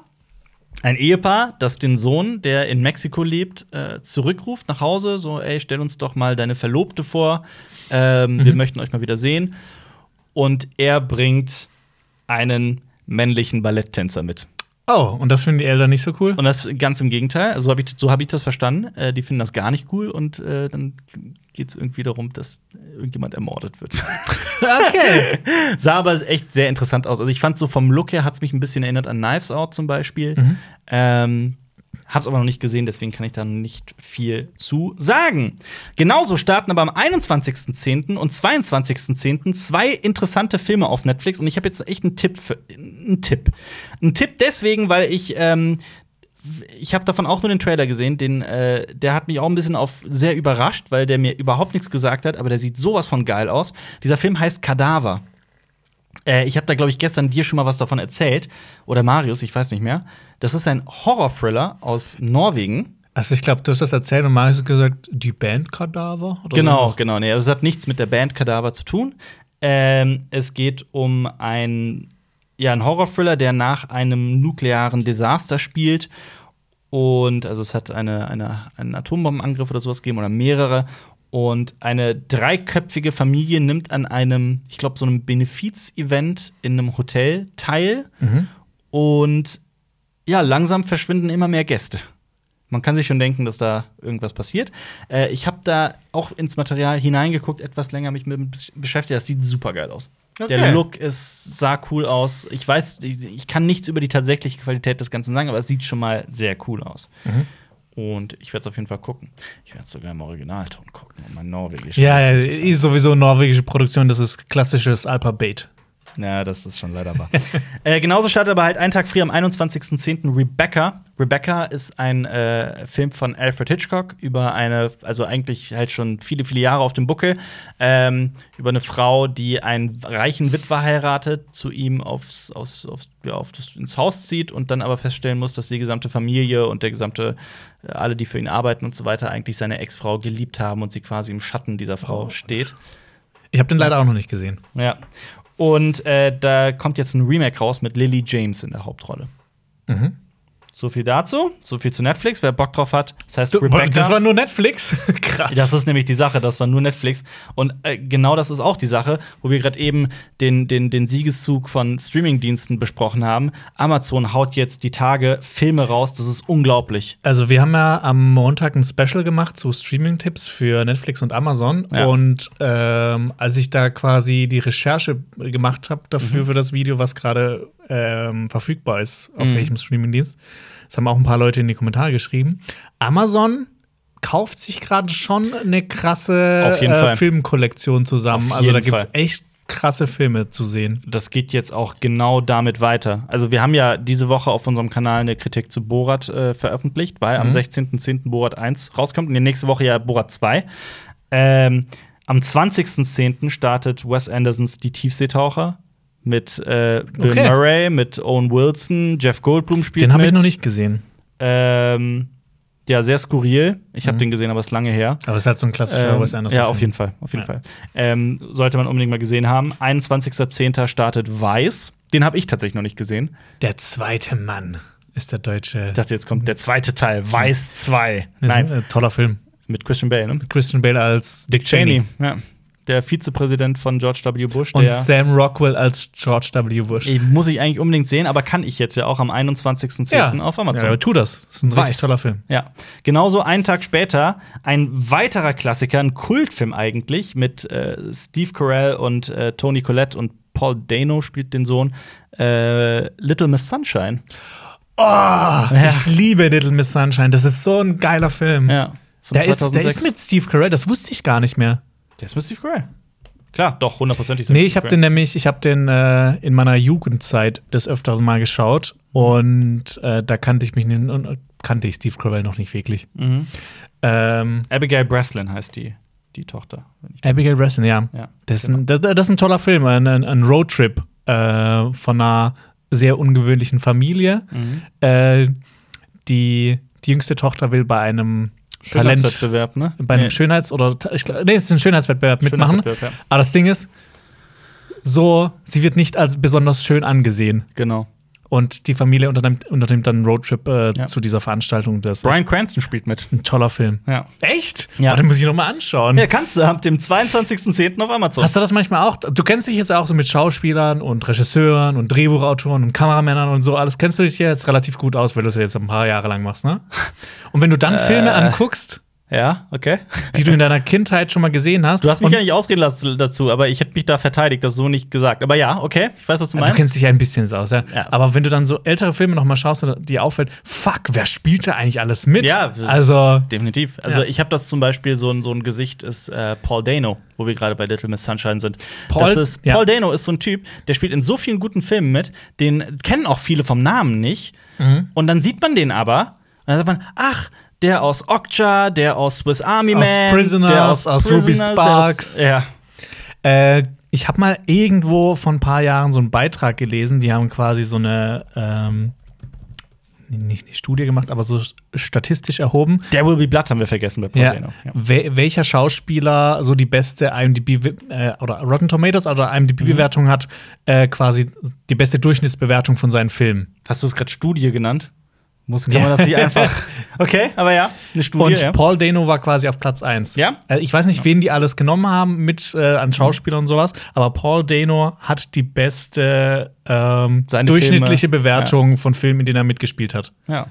Ein Ehepaar, das den Sohn, der in Mexiko lebt, äh, zurückruft nach Hause, so, ey, stell uns doch mal deine Verlobte vor, ähm, wir möchten euch mal wieder sehen. Und er bringt einen männlichen Balletttänzer mit. Oh, und das finden die Eltern nicht so cool? Und das ganz im Gegenteil, also so habe ich, so hab ich das verstanden. Äh, die finden das gar nicht cool und äh, dann geht es irgendwie darum, dass irgendjemand ermordet wird. <laughs> Okay. <laughs> Sah aber echt sehr interessant aus. Also ich fand so vom Look her hat es mich ein bisschen erinnert an Knives Out zum Beispiel. Ähm, hab's aber noch nicht gesehen, deswegen kann ich da nicht viel zu sagen. Genauso starten aber am 21.10. und 22.10. zwei interessante Filme auf Netflix und ich habe jetzt echt einen Tipp für einen Tipp. Ein Tipp deswegen, weil ich ähm, ich habe davon auch nur den Trailer gesehen, den, äh, der hat mich auch ein bisschen auf sehr überrascht, weil der mir überhaupt nichts gesagt hat, aber der sieht sowas von geil aus. Dieser Film heißt Kadaver. Äh, ich habe da, glaube ich, gestern dir schon mal was davon erzählt. Oder Marius, ich weiß nicht mehr. Das ist ein Horror-Thriller aus Norwegen. Also ich glaube, du hast das erzählt und Marius hat gesagt, die Band Kadaver? Oder Genau, sowas? genau. Nee, es hat nichts mit der Band Kadaver zu tun. Ähm, es geht um ein, ja, einen Horror-Thriller, der nach einem nuklearen Desaster spielt. Und also es hat eine, eine, einen Atombombenangriff oder sowas gegeben oder mehrere. Und eine dreiköpfige Familie nimmt an einem, ich glaube, so einem Benefiz-Event in einem Hotel teil. Und ja, langsam verschwinden immer mehr Gäste. Man kann sich schon denken, dass da irgendwas passiert. Äh, ich habe da auch ins Material hineingeguckt, etwas länger mich mit besch- beschäftigt. Das sieht super geil aus. Okay. Der Look ist, sah cool aus. Ich weiß, ich, ich kann nichts über die tatsächliche Qualität des Ganzen sagen, aber es sieht schon mal sehr cool aus. Und ich werde es auf jeden Fall gucken. Ich werde es sogar im Originalton gucken, um mein Norwegisch Ja, ja, ist sowieso norwegische Produktion, das ist klassisches Alphabet. Ja, das ist schon leider wahr. <laughs> äh, genauso startet aber halt einen Tag früher am 21.10. Rebecca. Rebecca ist ein äh, Film von Alfred Hitchcock über eine, also eigentlich halt schon viele, viele Jahre auf dem Buckel, ähm, über eine Frau, die einen reichen Witwer heiratet, zu ihm aufs, aufs, aufs, ja, auf das, ins Haus zieht und dann aber feststellen muss, dass die gesamte Familie und der gesamte, äh, alle, die für ihn arbeiten und so weiter, eigentlich seine Ex-Frau geliebt haben und sie quasi im Schatten dieser Frau Oh, steht. Ich habe den leider auch noch nicht gesehen. Ja. Und äh, da kommt jetzt ein Remake raus mit Lily James in der Hauptrolle. Mhm. So viel dazu, so viel zu Netflix. Wer Bock drauf hat, das heißt Du, Rebecca. das war nur Netflix? <laughs> Krass. das ist nämlich die Sache, das war nur Netflix. Und äh, genau das ist auch die Sache, wo wir gerade eben den, den, den Siegeszug von Streamingdiensten besprochen haben. Amazon haut jetzt die Tage Filme raus, das ist unglaublich. Also, wir haben ja am Montag ein Special gemacht zu Streaming-Tipps für Netflix und Amazon. Ja. Und ähm, als ich da quasi die Recherche gemacht habe dafür für das Video, was gerade ähm, verfügbar ist, auf Mhm. welchem Streamingdienst, das haben auch ein paar Leute in die Kommentare geschrieben. Amazon kauft sich gerade schon eine krasse äh. Filmkollektion zusammen. Also da gibt es echt krasse Filme zu sehen. das geht jetzt auch genau damit weiter. Also wir haben ja diese Woche auf unserem Kanal eine Kritik zu Borat äh, veröffentlicht, weil am 16.10. Borat 1 rauskommt und die nächste Woche ja Borat 2. Ähm, am 20.10. startet Wes Andersons Die Tiefseetaucher mit äh, Bill Okay. Murray, mit Owen Wilson, Jeff Goldblum spielt Den habe ich mit. noch nicht gesehen. Ähm, ja, sehr skurril. Ich habe den gesehen, aber es ist lange her. Aber es ist halt so ein klassischer Ähm, Wes Anderson. ja, auf jeden Fall, auf jeden Ja. Fall. Ähm, sollte man unbedingt mal gesehen haben. 21.10. startet Weiß. Den habe ich tatsächlich noch nicht gesehen. Der zweite Mann ist der deutsche. Ich dachte, jetzt kommt der zweite Teil, Weiß 2. Das ist Nein, ein äh, toller Film. mit Christian Bale, ne? Christian Bale als Dick Cheney. Cheney, ja. Der Vizepräsident von George W. Bush. Und Sam Rockwell als George W. Bush. Ey, muss ich eigentlich unbedingt sehen, aber kann ich jetzt ja auch am 21.10. auf Ja, Amazon. aber tu das. Das ist ein Weiß. richtig toller Film. Ja, genauso einen Tag später ein weiterer Klassiker, ein Kultfilm eigentlich, mit äh, Steve Carell und äh, Tony Collette und Paul Dano spielt den Sohn. Äh, Little Miss Sunshine. Oh, ich liebe Little Miss Sunshine. Das ist so ein geiler Film. Ja, der, ist, der 2006. ist mit Steve Carell, das wusste ich gar nicht mehr. Der ist mit Steve Carell. Klar, doch, hundertprozentig. Nee, ich habe den nämlich, ich habe den äh, in meiner Jugendzeit des Öfteren mal geschaut und äh, da kannte ich mich nicht, kannte ich Steve Carell noch nicht wirklich. Mhm. Ähm, Abigail Breslin heißt die, die Tochter. Abigail Breslin, ja. Ja, Das, ist genau. ein, das, das ist ein toller Film, ein, ein ein Roadtrip äh, von einer sehr ungewöhnlichen Familie. Mhm. Äh, die, die jüngste Tochter will bei einem Talent, Schönheitswettbewerb, ne? bei einem Nee, Schönheits- oder ich nee, es ist ein Schönheitswettbewerb mitmachen. Schönheitswettbewerb, ja. Aber das Ding ist, so, sie wird nicht als besonders schön angesehen. Genau. Und die Familie unternimmt, unternimmt dann einen Roadtrip äh, Ja. zu dieser Veranstaltung. Das Brian Cranston spielt mit. ein toller Film. Ja. Echt? Ja. Ja. Den muss ich noch mal anschauen. Ja, kannst du ab dem 22.10. auf Amazon. Hast du das manchmal auch? Du kennst dich jetzt auch so mit Schauspielern und Regisseuren und Drehbuchautoren und Kameramännern und so alles. Kennst du dich ja jetzt relativ gut aus, weil du es ja jetzt ein paar Jahre lang machst, ne? Und wenn du dann <laughs> Filme anguckst, ja, okay. die du in deiner Kindheit schon mal gesehen hast, Du hast mich ja nicht ausreden lassen dazu, aber ich hätte mich da verteidigt, das so nicht gesagt. Aber ja, okay, ich weiß, was du du meinst. kennst dich ja ein bisschen aus, ja. Ja. Aber wenn du dann so ältere Filme noch mal schaust und dir auffällt, fuck, wer spielt da eigentlich alles mit? Ja, also Definitiv. Also Ja. ich habe das zum Beispiel, so ein, so ein Gesicht ist äh, Paul Dano, wo wir gerade bei Little Miss Sunshine sind. Paul- das ist, ja. Paul Dano ist so ein Typ, der spielt in so vielen guten Filmen mit, den kennen auch viele vom Namen nicht. Mhm. Und dann sieht man den aber, und dann sagt man, ach, der aus Okja, der aus Swiss Army Aus Man, Prisoners, der aus, aus Ruby Prisoners, der Sparks. Aus, ja. Äh, ich habe mal irgendwo vor ein paar Jahren so einen Beitrag gelesen, die haben quasi so eine ähm, nicht eine Studie gemacht, aber so statistisch erhoben, Der Will Be Blood haben wir vergessen bei ja. Ja. wel welcher Schauspieler so die beste IMDb äh, oder Rotten Tomatoes oder IMDb-Bewertung hat, äh, quasi die beste Durchschnittsbewertung von seinen Filmen. Hast du es gerade Studie genannt? Muss kann man das nicht einfach. <laughs> Okay, aber ja, eine Studie. Und ja. Paul Dano war quasi auf Platz 1. Ja? Also ich weiß nicht, wen die alles genommen haben mit äh, an Schauspielern und sowas, aber Paul Dano hat die beste ähm, Seine durchschnittliche Filme, Bewertung von Filmen, in denen er mitgespielt hat. ja.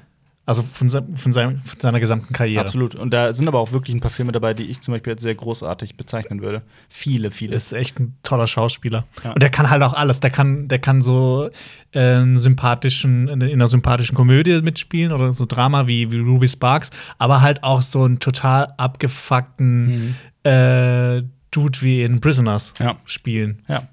Also von, se von, seinem, von seiner gesamten Karriere. Absolut. Und da sind aber auch wirklich ein paar Filme dabei, die ich zum Beispiel als sehr großartig bezeichnen würde. Viele, viele. Ist echt ein toller Schauspieler. Ja. Und der kann halt auch alles. Der kann, der kann so äh, sympathischen, in einer sympathischen Komödie mitspielen oder so Drama wie, wie Ruby Sparks, aber halt auch so einen total abgefuckten äh, Dude wie in Prisoners Ja. spielen. Ja.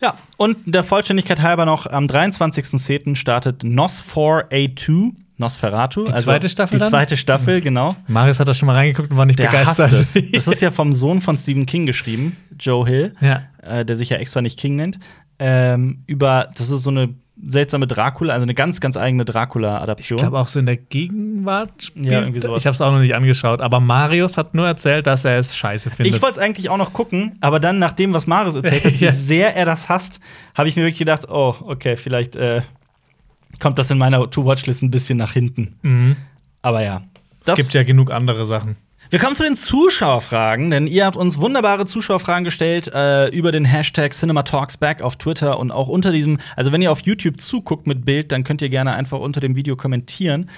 Ja, und der Vollständigkeit halber noch, am 23.10. startet NOS4 A2, Nosferatu. Die zweite Staffel Die dann? zweite Staffel, genau. Marius hat da schon mal reingeguckt und war nicht Der begeistert. hasst es. <laughs> Das ist ja vom Sohn von Stephen King geschrieben, Joe Hill, Ja. äh, der sich ja extra nicht King nennt. Ähm, über, das ist so eine seltsame Dracula, also eine ganz, ganz eigene Ich Dracula-Adaption. glaube auch so in der Gegenwart spielt. Ja, irgendwie sowas. Ich habe es auch noch nicht angeschaut, aber Marius hat nur erzählt, dass er es scheiße findet. Ich wollte es eigentlich auch noch gucken, aber dann, nach dem, was Marius erzählt hat, <laughs> wie sehr er das hasst, habe ich mir wirklich gedacht, oh, okay, vielleicht äh, kommt das in meiner To-Watch-List ein bisschen nach hinten. mhm. Aber ja. Es gibt ja genug andere Sachen. wir kommen zu den Zuschauerfragen, denn ihr habt uns wunderbare Zuschauerfragen gestellt äh, über den Hashtag CinemaTalksBack auf Twitter und auch unter diesem, also wenn ihr auf YouTube zuguckt mit Bild, dann könnt ihr gerne einfach unter dem Video kommentieren.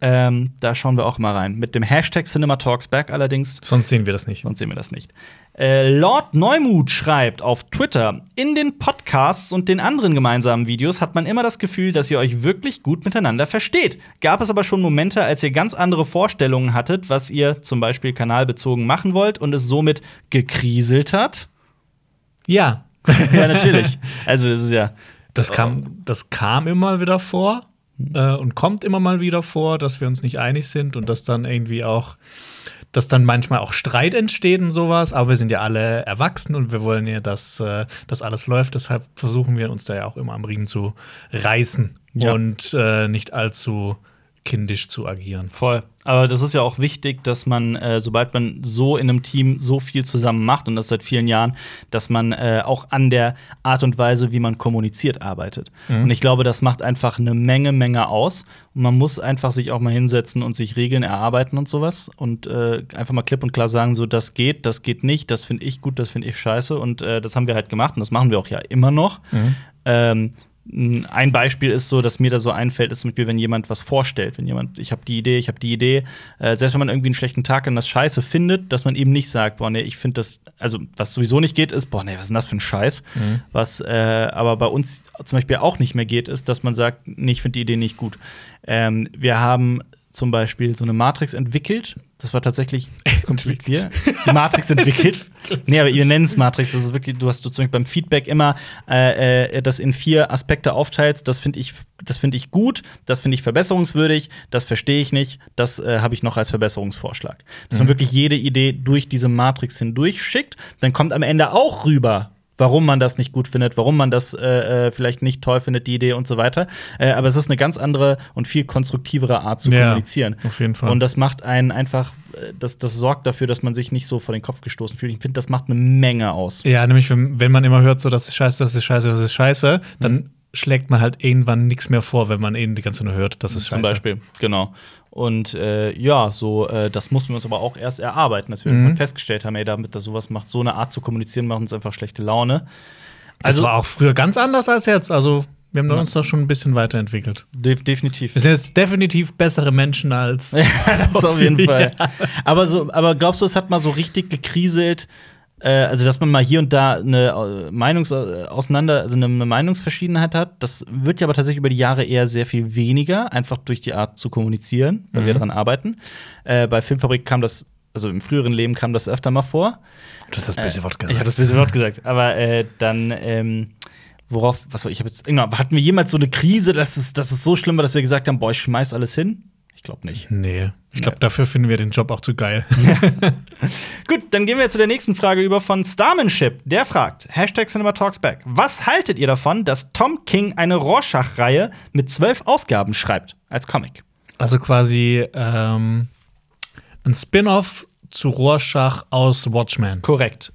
Ähm, da schauen wir auch mal rein. Mit dem Hashtag CinemaTalksBack allerdings Sonst sehen wir das nicht. Sonst sehen wir das nicht. Äh, Lord Neumut schreibt auf Twitter: In den Podcasts und den anderen gemeinsamen Videos hat man immer das Gefühl, dass ihr euch wirklich gut miteinander versteht. Gab es aber schon Momente, als ihr ganz andere Vorstellungen hattet, was ihr zum Beispiel kanalbezogen machen wollt und es somit gekriselt hat? Ja. <laughs> ja, natürlich. Also, das ist ja. Das kam, das kam immer wieder vor äh, und kommt immer mal wieder vor, dass wir uns nicht einig sind und dass dann irgendwie auch, dass dann manchmal auch Streit entsteht und sowas. Aber wir sind ja alle erwachsen und wir wollen ja, dass äh, das alles läuft. Deshalb versuchen wir uns da ja auch immer am Riemen zu reißen Ja. und äh, nicht allzu kindisch zu agieren. Voll. Aber das ist ja auch wichtig, dass man, äh, sobald man so in einem Team so viel zusammen macht und das seit vielen Jahren, dass man äh, auch an der Art und Weise, wie man kommuniziert, arbeitet. Und ich glaube, das macht einfach eine Menge, Menge aus. Und man muss einfach sich auch mal hinsetzen und sich Regeln erarbeiten und sowas und äh, einfach mal klipp und klar sagen, so das geht, das geht nicht, das finde ich gut, das finde ich scheiße. Und äh, das haben wir halt gemacht und das machen wir auch ja immer noch. Ähm, ein Beispiel ist so, dass mir da so einfällt, ist zum Beispiel, wenn jemand was vorstellt, wenn jemand, ich habe die Idee, ich habe die Idee, äh, selbst wenn man irgendwie einen schlechten Tag und das Scheiße findet, dass man eben nicht sagt, boah, nee, ich finde das, also was sowieso nicht geht, ist, boah, nee, was ist denn das für ein Scheiß? Was äh, aber bei uns zum Beispiel auch nicht mehr geht, ist, dass man sagt, nee, ich finde die Idee nicht gut. Ähm, wir haben zum Beispiel so eine Matrix entwickelt. Das war tatsächlich komplett wir. Die Matrix entwickelt. <laughs> nee, aber ihr nennt es Matrix. Das ist wirklich, du hast du zum Beispiel beim Feedback immer äh, äh, das in vier Aspekte aufteilst. Das finde ich, das finde ich gut, das finde ich verbesserungswürdig, das verstehe ich nicht, das äh, habe ich noch als Verbesserungsvorschlag. Dass man wirklich jede Idee durch diese Matrix hindurch schickt. Dann kommt am Ende auch rüber, warum man das nicht gut findet, warum man das äh, äh, vielleicht nicht toll findet, die Idee und so weiter. Äh, aber es ist eine ganz andere und viel konstruktivere Art zu Ja, kommunizieren. auf jeden Fall. Und das macht einen einfach, äh, das, das sorgt dafür, dass man sich nicht so vor den Kopf gestoßen fühlt. Ich finde, das macht eine Menge aus. Ja, nämlich, wenn, wenn man immer hört, so, das ist scheiße, das ist scheiße, das ist scheiße, dann schlägt man halt irgendwann nichts mehr vor, wenn man eben die ganze Zeit nur hört, das ist scheiße. Zum Beispiel, genau. Und äh, ja, so, äh, das mussten wir uns aber auch erst erarbeiten, dass wir Mhm. irgendwann festgestellt haben, ey, damit das sowas macht, so eine Art zu kommunizieren, macht uns einfach schlechte Laune. Das Also, war auch früher ganz anders als jetzt. Also, wir haben Ja. uns da schon ein bisschen weiterentwickelt. def definitiv. Wir sind jetzt definitiv bessere Menschen als. <laughs> das auf jeden Ja. Fall. Aber, so, aber glaubst du, es hat mal so richtig gekriselt? Äh, also, dass man mal hier und da eine äh, Meinungs äh, auseinander, also eine Meinungsverschiedenheit hat, das wird ja aber tatsächlich über die Jahre eher sehr viel weniger, einfach durch die Art zu kommunizieren, weil wir Mhm. daran arbeiten. Äh, bei Filmfabrik kam das, also im früheren Leben kam das öfter mal vor. Du hast das böse Wort Ich habe das böse Wort gesagt. Aber äh, dann, ähm, worauf, was war ich habe jetzt, genau, hatten wir jemals so eine Krise, dass es, dass es so schlimm war, dass wir gesagt haben, boah, ich schmeiß alles hin? Ich glaube nicht. Nee. Ich glaube, dafür finden wir den Job auch zu geil. <laughs> Gut, dann gehen wir zu der nächsten Frage über von Starmanship. Der fragt, Hashtag CinemaTalksBack, was haltet ihr davon, dass Tom King eine Rorschach-Reihe mit zwölf Ausgaben schreibt, als Comic? Also quasi ähm, ein Spin-off zu Rorschach aus Watchmen. Korrekt.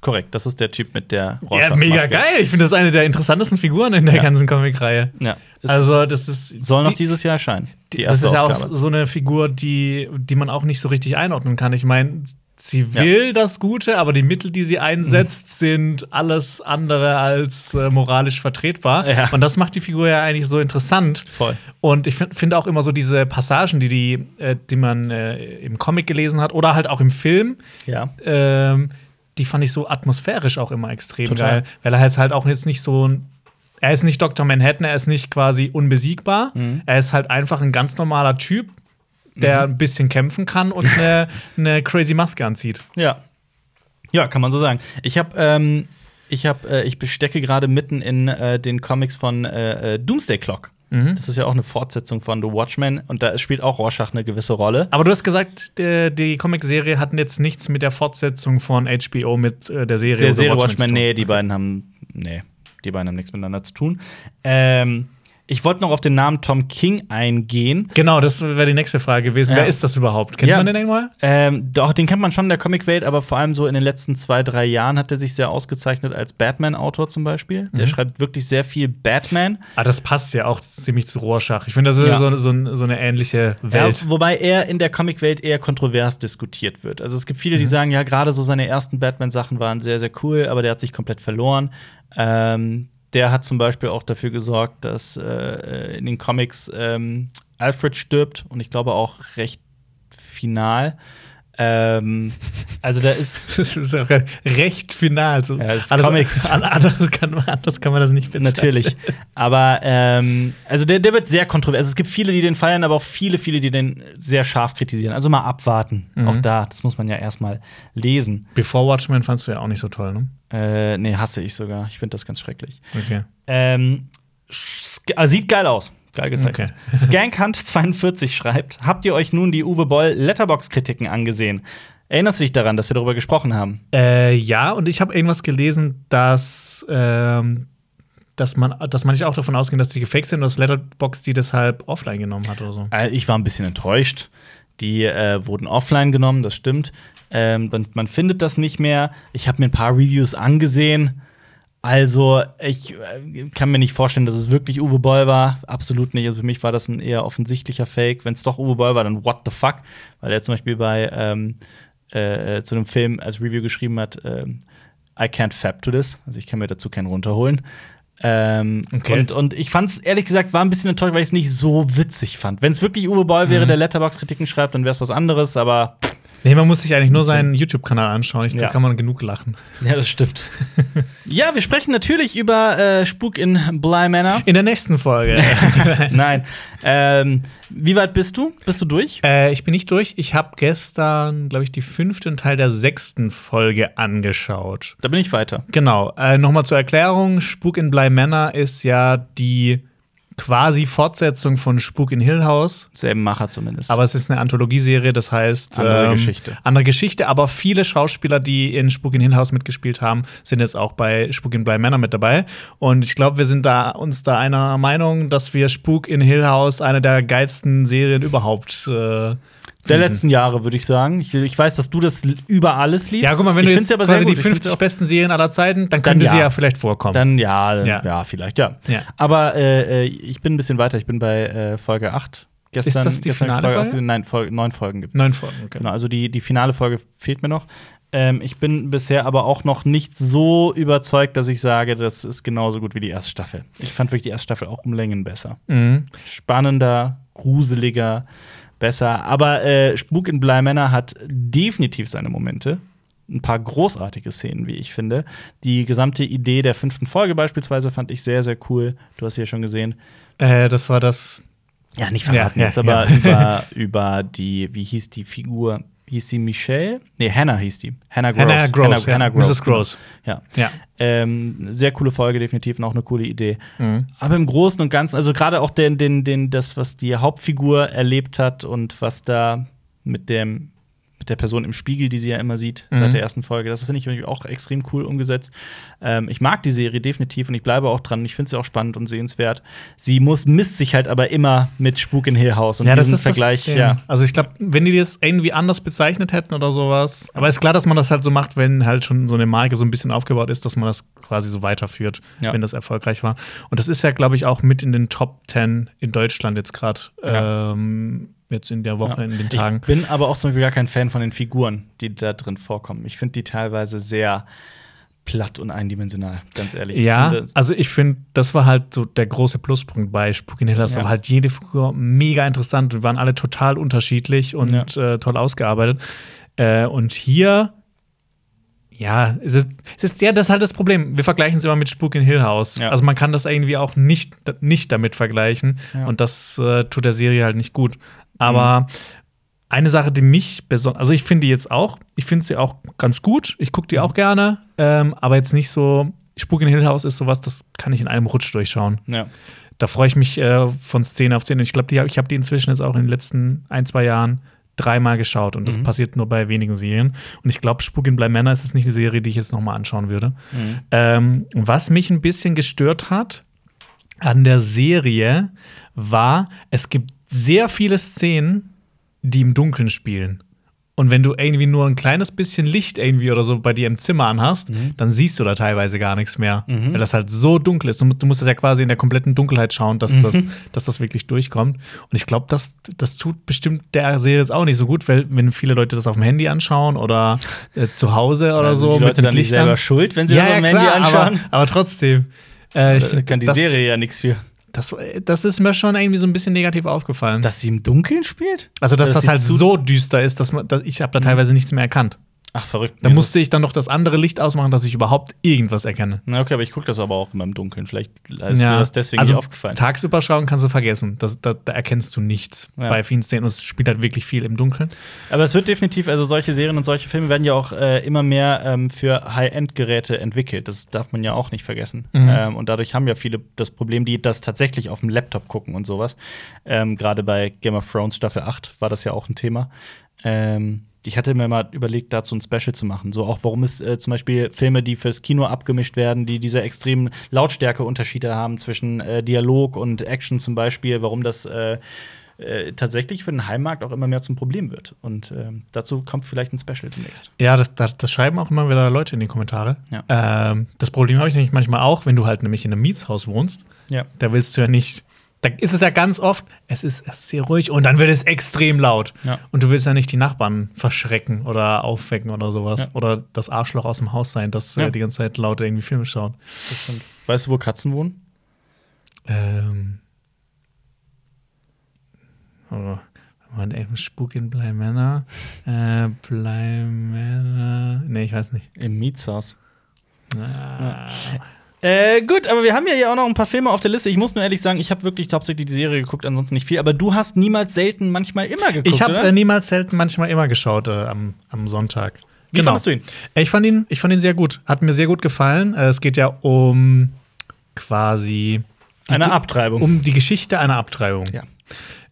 Korrekt, das ist der Typ mit der Ja, mega geil. Ich finde das eine der interessantesten Figuren in der Ja. ganzen Comicreihe. Ja. Es Also, das ist. soll noch die- dieses Jahr erscheinen. Die das erste ist ja auch Ausgabe. so eine Figur, die, die man auch nicht so richtig einordnen kann. Ich meine, sie Ja. will das Gute, aber die Mittel, die sie einsetzt, <laughs> sind alles andere als äh, moralisch vertretbar. Ja. Und das macht die Figur ja eigentlich so interessant. Voll. Und ich finde find auch immer so diese Passagen, die, die, äh, die man äh, im Comic gelesen hat oder halt auch im Film, Ja. ähm, die fand ich so atmosphärisch auch immer extrem Total. geil. Weil er halt, halt auch jetzt nicht so ein. Er ist nicht Dr. Manhattan, er ist nicht quasi unbesiegbar. Mhm. Er ist halt einfach ein ganz normaler Typ, der ein bisschen kämpfen kann und eine, <laughs> eine crazy Maske anzieht. Ja. Ja, kann man so sagen. Ich habe ähm, ich habe äh, ich stecke gerade mitten in äh, den Comics von äh, äh, Doomsday Clock. Mhm. Das ist ja auch eine Fortsetzung von The Watchmen und da spielt auch Rorschach eine gewisse Rolle. Aber du hast gesagt, der, die Comicserie hat jetzt nichts mit der Fortsetzung von HBO mit äh, der Serie Der The Serie Watchmen Watchmen, zu tun. nee, die beiden haben nee, die beiden haben nichts miteinander zu tun. Ähm, ich wollte noch auf den Namen Tom King eingehen. Genau, das wäre die nächste Frage gewesen. Ja. Wer ist das überhaupt? Kennt Ja. man den irgendwann? Ähm, doch, den kennt man schon in der Comicwelt, aber vor allem so in den letzten zwei, drei Jahren hat er sich sehr ausgezeichnet als Batman-Autor zum Beispiel. Der Mhm. schreibt wirklich sehr viel Batman. Ah, das passt ja auch ziemlich zu Rorschach. Ich finde, das ist Ja. so, so, so eine ähnliche Welt. Wobei er in der Comicwelt eher kontrovers diskutiert wird. Also es gibt viele, die Mhm. sagen, ja, gerade so seine ersten Batman-Sachen waren sehr, sehr cool, aber der hat sich komplett verloren. Ähm, der hat zum Beispiel auch dafür gesorgt, dass äh, in den Comics ähm, Alfred stirbt und ich glaube auch recht final. Ähm, also da ist <laughs> Das ist auch recht final. So. Ja, das Comics. <laughs> an- Anders kann, man, anders kann man das nicht bezeichnen. Natürlich. Aber ähm, also der, der wird sehr kontrovers. Also es gibt viele, die den feiern, aber auch viele, viele, die den sehr scharf kritisieren. Also mal abwarten. Mhm. Auch da, das muss man ja erstmal lesen. Before Watchmen fandst du ja auch nicht so toll, ne? Äh, nee, hasse ich sogar. Ich finde das ganz schrecklich. Okay. Ähm, ah, sieht geil aus. Geil gezeichnet. <laughs> Skankhunt42 schreibt: Habt ihr euch nun die Uwe Boll Letterbox-Kritiken angesehen? Erinnerst du dich daran, dass wir darüber gesprochen haben? Äh, ja, und ich habe irgendwas gelesen, dass, ähm, dass, man, dass man nicht auch davon ausgeht, dass die gefaked sind und dass Letterboxd die deshalb offline genommen hat oder so. Äh, Ich war ein bisschen enttäuscht. Die äh, wurden offline genommen, das stimmt. Ähm, man, man findet das nicht mehr. Ich habe mir ein paar Reviews angesehen. Also, ich äh, kann mir nicht vorstellen, dass es wirklich Uwe Boll war. Absolut nicht. Also, für mich war das ein eher offensichtlicher Fake. Wenn es doch Uwe Boll war, dann what the fuck? Weil er zum Beispiel bei ähm, äh, zu einem Film als Review geschrieben hat: ähm, I can't fab to this. Also, ich kann mir dazu keinen runterholen. Ähm, Okay. und, und ich fand es ehrlich gesagt, war ein bisschen enttäuscht, weil ich es nicht so witzig fand. Wenn es wirklich Uwe Boll wäre, der Letterbox-Kritiken schreibt, dann wäre es was anderes, aber Nee, man muss sich eigentlich nur seinen YouTube-Kanal anschauen. Ich, Da Ja. kann man genug lachen. ja, das stimmt. <laughs> ja, wir sprechen natürlich über äh, Spuk in Bly Manor. In der nächsten Folge. <laughs> Nein. Ähm, wie weit bist du? Bist du durch? äh, ich bin nicht durch. Ich habe gestern, glaube ich, die fünften Teil der sechsten Folge angeschaut. Da bin ich weiter. Genau. Äh, Nochmal zur Erklärung: Spuk in Bly Manor ist ja die quasi Fortsetzung von Spuk in Hill House. Selben Macher zumindest. Aber es ist eine Anthologieserie, das heißt ähm, Andere Geschichte. Andere Geschichte, aber viele Schauspieler, die in Spuk in Hill House mitgespielt haben, sind jetzt auch bei Spuk in Bly Manor mit dabei. Und ich glaube, wir sind da uns da einer Meinung, dass wir Spuk in Hill House eine der geilsten Serien überhaupt äh, der finden. letzten Jahre, würde ich sagen. Ich, ich weiß, dass du das über alles liebst. Ja, guck mal, wenn ich du jetzt aber quasi die gut. Ich find's 50 auch- besten Serien aller Zeiten, dann könnte ja. sie ja vielleicht vorkommen. Dann ja, dann, Ja. ja. vielleicht, ja. Ja. Aber äh, äh, ich bin ein bisschen weiter. Ich bin bei äh, Folge 8. Gestern, Ist das die finale Folge? aufge- Nein, Folge, neun Folgen gibt es. Neun Folgen, okay. Genau, also die, die finale Folge fehlt mir noch. Ähm, ich bin bisher aber auch noch nicht so überzeugt, dass ich sage, das ist genauso gut wie die erste Staffel. Ich fand wirklich die erste Staffel auch um Längen besser. Mhm. Spannender, gruseliger, besser. Aber äh, Spuk in Bly Manor hat definitiv seine Momente. Ein paar großartige Szenen, wie ich finde. Die gesamte Idee der fünften Folge beispielsweise fand ich sehr, sehr cool. Du hast sie ja schon gesehen. Äh, das war das. Ja, nicht verraten Ja, ja, jetzt, aber ja. über, <laughs> über die, wie hieß die Figur? Hieß sie Michelle? Nee, Hannah hieß die. Hannah Gross. Hannah Gross, ja. Hannah Mrs. Gross. Ja. Ja. Ähm, sehr coole Folge, definitiv und auch eine coole Idee. Mhm. Aber im Großen und Ganzen, also gerade auch den, den, den, das, was die Hauptfigur erlebt hat und was da mit dem mit der Person im Spiegel, die sie ja immer sieht Mhm. seit der ersten Folge. Das finde ich auch extrem cool umgesetzt. Ähm, ich mag die Serie definitiv und ich bleibe auch dran. Ich finde sie auch spannend und sehenswert. Sie muss misst sich halt aber immer mit Spuk in Hill House und diesen das Vergleich, Ding. ja. Also ich glaube, wenn die das irgendwie anders bezeichnet hätten oder sowas, aber ist klar, dass man das halt so macht, wenn halt schon so eine Marke so ein bisschen aufgebaut ist, dass man das quasi so weiterführt, Ja. wenn das erfolgreich war. Und das ist ja, glaube ich, auch mit in den Top 10 in Deutschland jetzt gerade Ja. ähm, jetzt in der Woche, Ja. in den Tagen. Ich bin aber auch zum Beispiel gar kein Fan von den Figuren, die da drin vorkommen. Ich finde die teilweise sehr platt und eindimensional, ganz ehrlich. Ich Ja, also ich finde, das war halt so der große Pluspunkt bei Spooky in Hill House. Da Ja. war halt jede Figur mega interessant und waren alle total unterschiedlich und äh, toll ausgearbeitet. Äh, und hier, ja, es ist, es ist ja, das ist halt das Problem. Wir vergleichen es immer mit Spuk in Hill House. Ja. Also man kann das irgendwie auch nicht, nicht damit vergleichen. Ja. Und das äh, tut der Serie halt nicht gut. Aber eine Sache, die mich besonders, also ich finde die jetzt auch, ich finde sie auch ganz gut, ich gucke die auch gerne, ähm, aber jetzt nicht so, Spuk in Hill House ist sowas, das kann ich in einem Rutsch durchschauen. ja. Da freue ich mich äh, von Szene auf Szene. Ich glaube, ich habe die inzwischen jetzt auch in den letzten ein, zwei Jahren dreimal geschaut und das Mhm. passiert nur bei wenigen Serien. Und ich glaube, Spuk in Bly Manor ist jetzt nicht eine Serie, die ich jetzt nochmal anschauen würde. Mhm. Ähm, was mich ein bisschen gestört hat an der Serie war, es gibt sehr viele Szenen, die im Dunkeln spielen. Und wenn du irgendwie nur ein kleines bisschen Licht irgendwie oder so bei dir im Zimmer anhast, dann siehst du da teilweise gar nichts mehr. Mhm. Weil das halt so dunkel ist. Du, mu- du musst das ja quasi in der kompletten Dunkelheit schauen, dass, das, dass das wirklich durchkommt. Und ich glaube, das, das tut bestimmt der Serie jetzt auch nicht so gut, weil wenn viele Leute das auf dem Handy anschauen oder äh, zu Hause oder Also so. die Leute dann nicht selber schuld, wenn sie das auf dem Handy anschauen? Aber, aber trotzdem. Äh, ich Da kann die das, Serie ja nichts für. Das, das ist mir schon irgendwie so ein bisschen negativ aufgefallen. Dass sie im Dunkeln spielt? also, dass das das, halt so düster ist, dass, man, dass ich habe da teilweise nichts mehr erkannt. Ach, verrückt. Da musste ich dann noch das andere Licht ausmachen, dass ich überhaupt irgendwas erkenne. Na, okay, aber ich gucke das aber auch immer im Dunkeln. Vielleicht ist mir das deswegen also nicht aufgefallen. Tagsüber schauen kannst du vergessen. Das, da, da erkennst du nichts Ja. bei vielen Szenen. Es spielt halt wirklich viel im Dunkeln. Aber es wird definitiv, also solche Serien und solche Filme werden ja auch äh, immer mehr ähm, für High-End-Geräte entwickelt. Das darf man ja auch nicht vergessen. Mhm. Ähm, und dadurch haben ja viele das Problem, die das tatsächlich auf dem Laptop gucken und sowas. Ähm, Gerade bei Game of Thrones Staffel 8 war das ja auch ein Thema. Ähm, ich hatte mir mal überlegt, dazu ein Special zu machen. So auch, warum es äh, zum Beispiel Filme, die fürs Kino abgemischt werden, die diese extremen Lautstärkeunterschiede haben zwischen äh, Dialog und Action zum Beispiel, warum das äh, äh, tatsächlich für den Heimmarkt auch immer mehr zum Problem wird. Und ähm, dazu kommt vielleicht ein Special demnächst. Ja, das, das, das schreiben auch immer wieder Leute in die Kommentare. Ja. Ähm, das Problem habe ich nämlich manchmal auch, wenn du halt nämlich in einem Mietshaus wohnst. Ja. Da willst du ja nicht. Da ist es ja ganz oft, es ist erst sehr ruhig und dann wird es extrem laut. Ja. Und du willst ja nicht die Nachbarn verschrecken oder aufwecken oder sowas. Ja. Oder das Arschloch aus dem Haus sein, das Ja. die ganze Zeit laut irgendwie Filme schaut. Weißt du, wo Katzen wohnen? Ähm. Oh, Mann, ey, Spuk in Bly Manor. Äh, Bly Manor. Nee, ich weiß nicht. Im Mietshaus. Ah. Äh, gut, aber wir haben ja hier auch noch ein paar Filme auf der Liste. Ich muss nur ehrlich sagen, ich habe wirklich hauptsächlich die Serie geguckt, ansonsten nicht viel. Aber du hast niemals, selten, manchmal immer geguckt, Ich habe äh, niemals selten, manchmal immer geschaut äh, am, am Sonntag. Wie fandest du ihn? Äh, Ich fand ihn, ich fand ihn sehr gut. Hat mir sehr gut gefallen. Äh, Es geht ja um quasi Eine Abtreibung. um die Geschichte einer Abtreibung. Ja.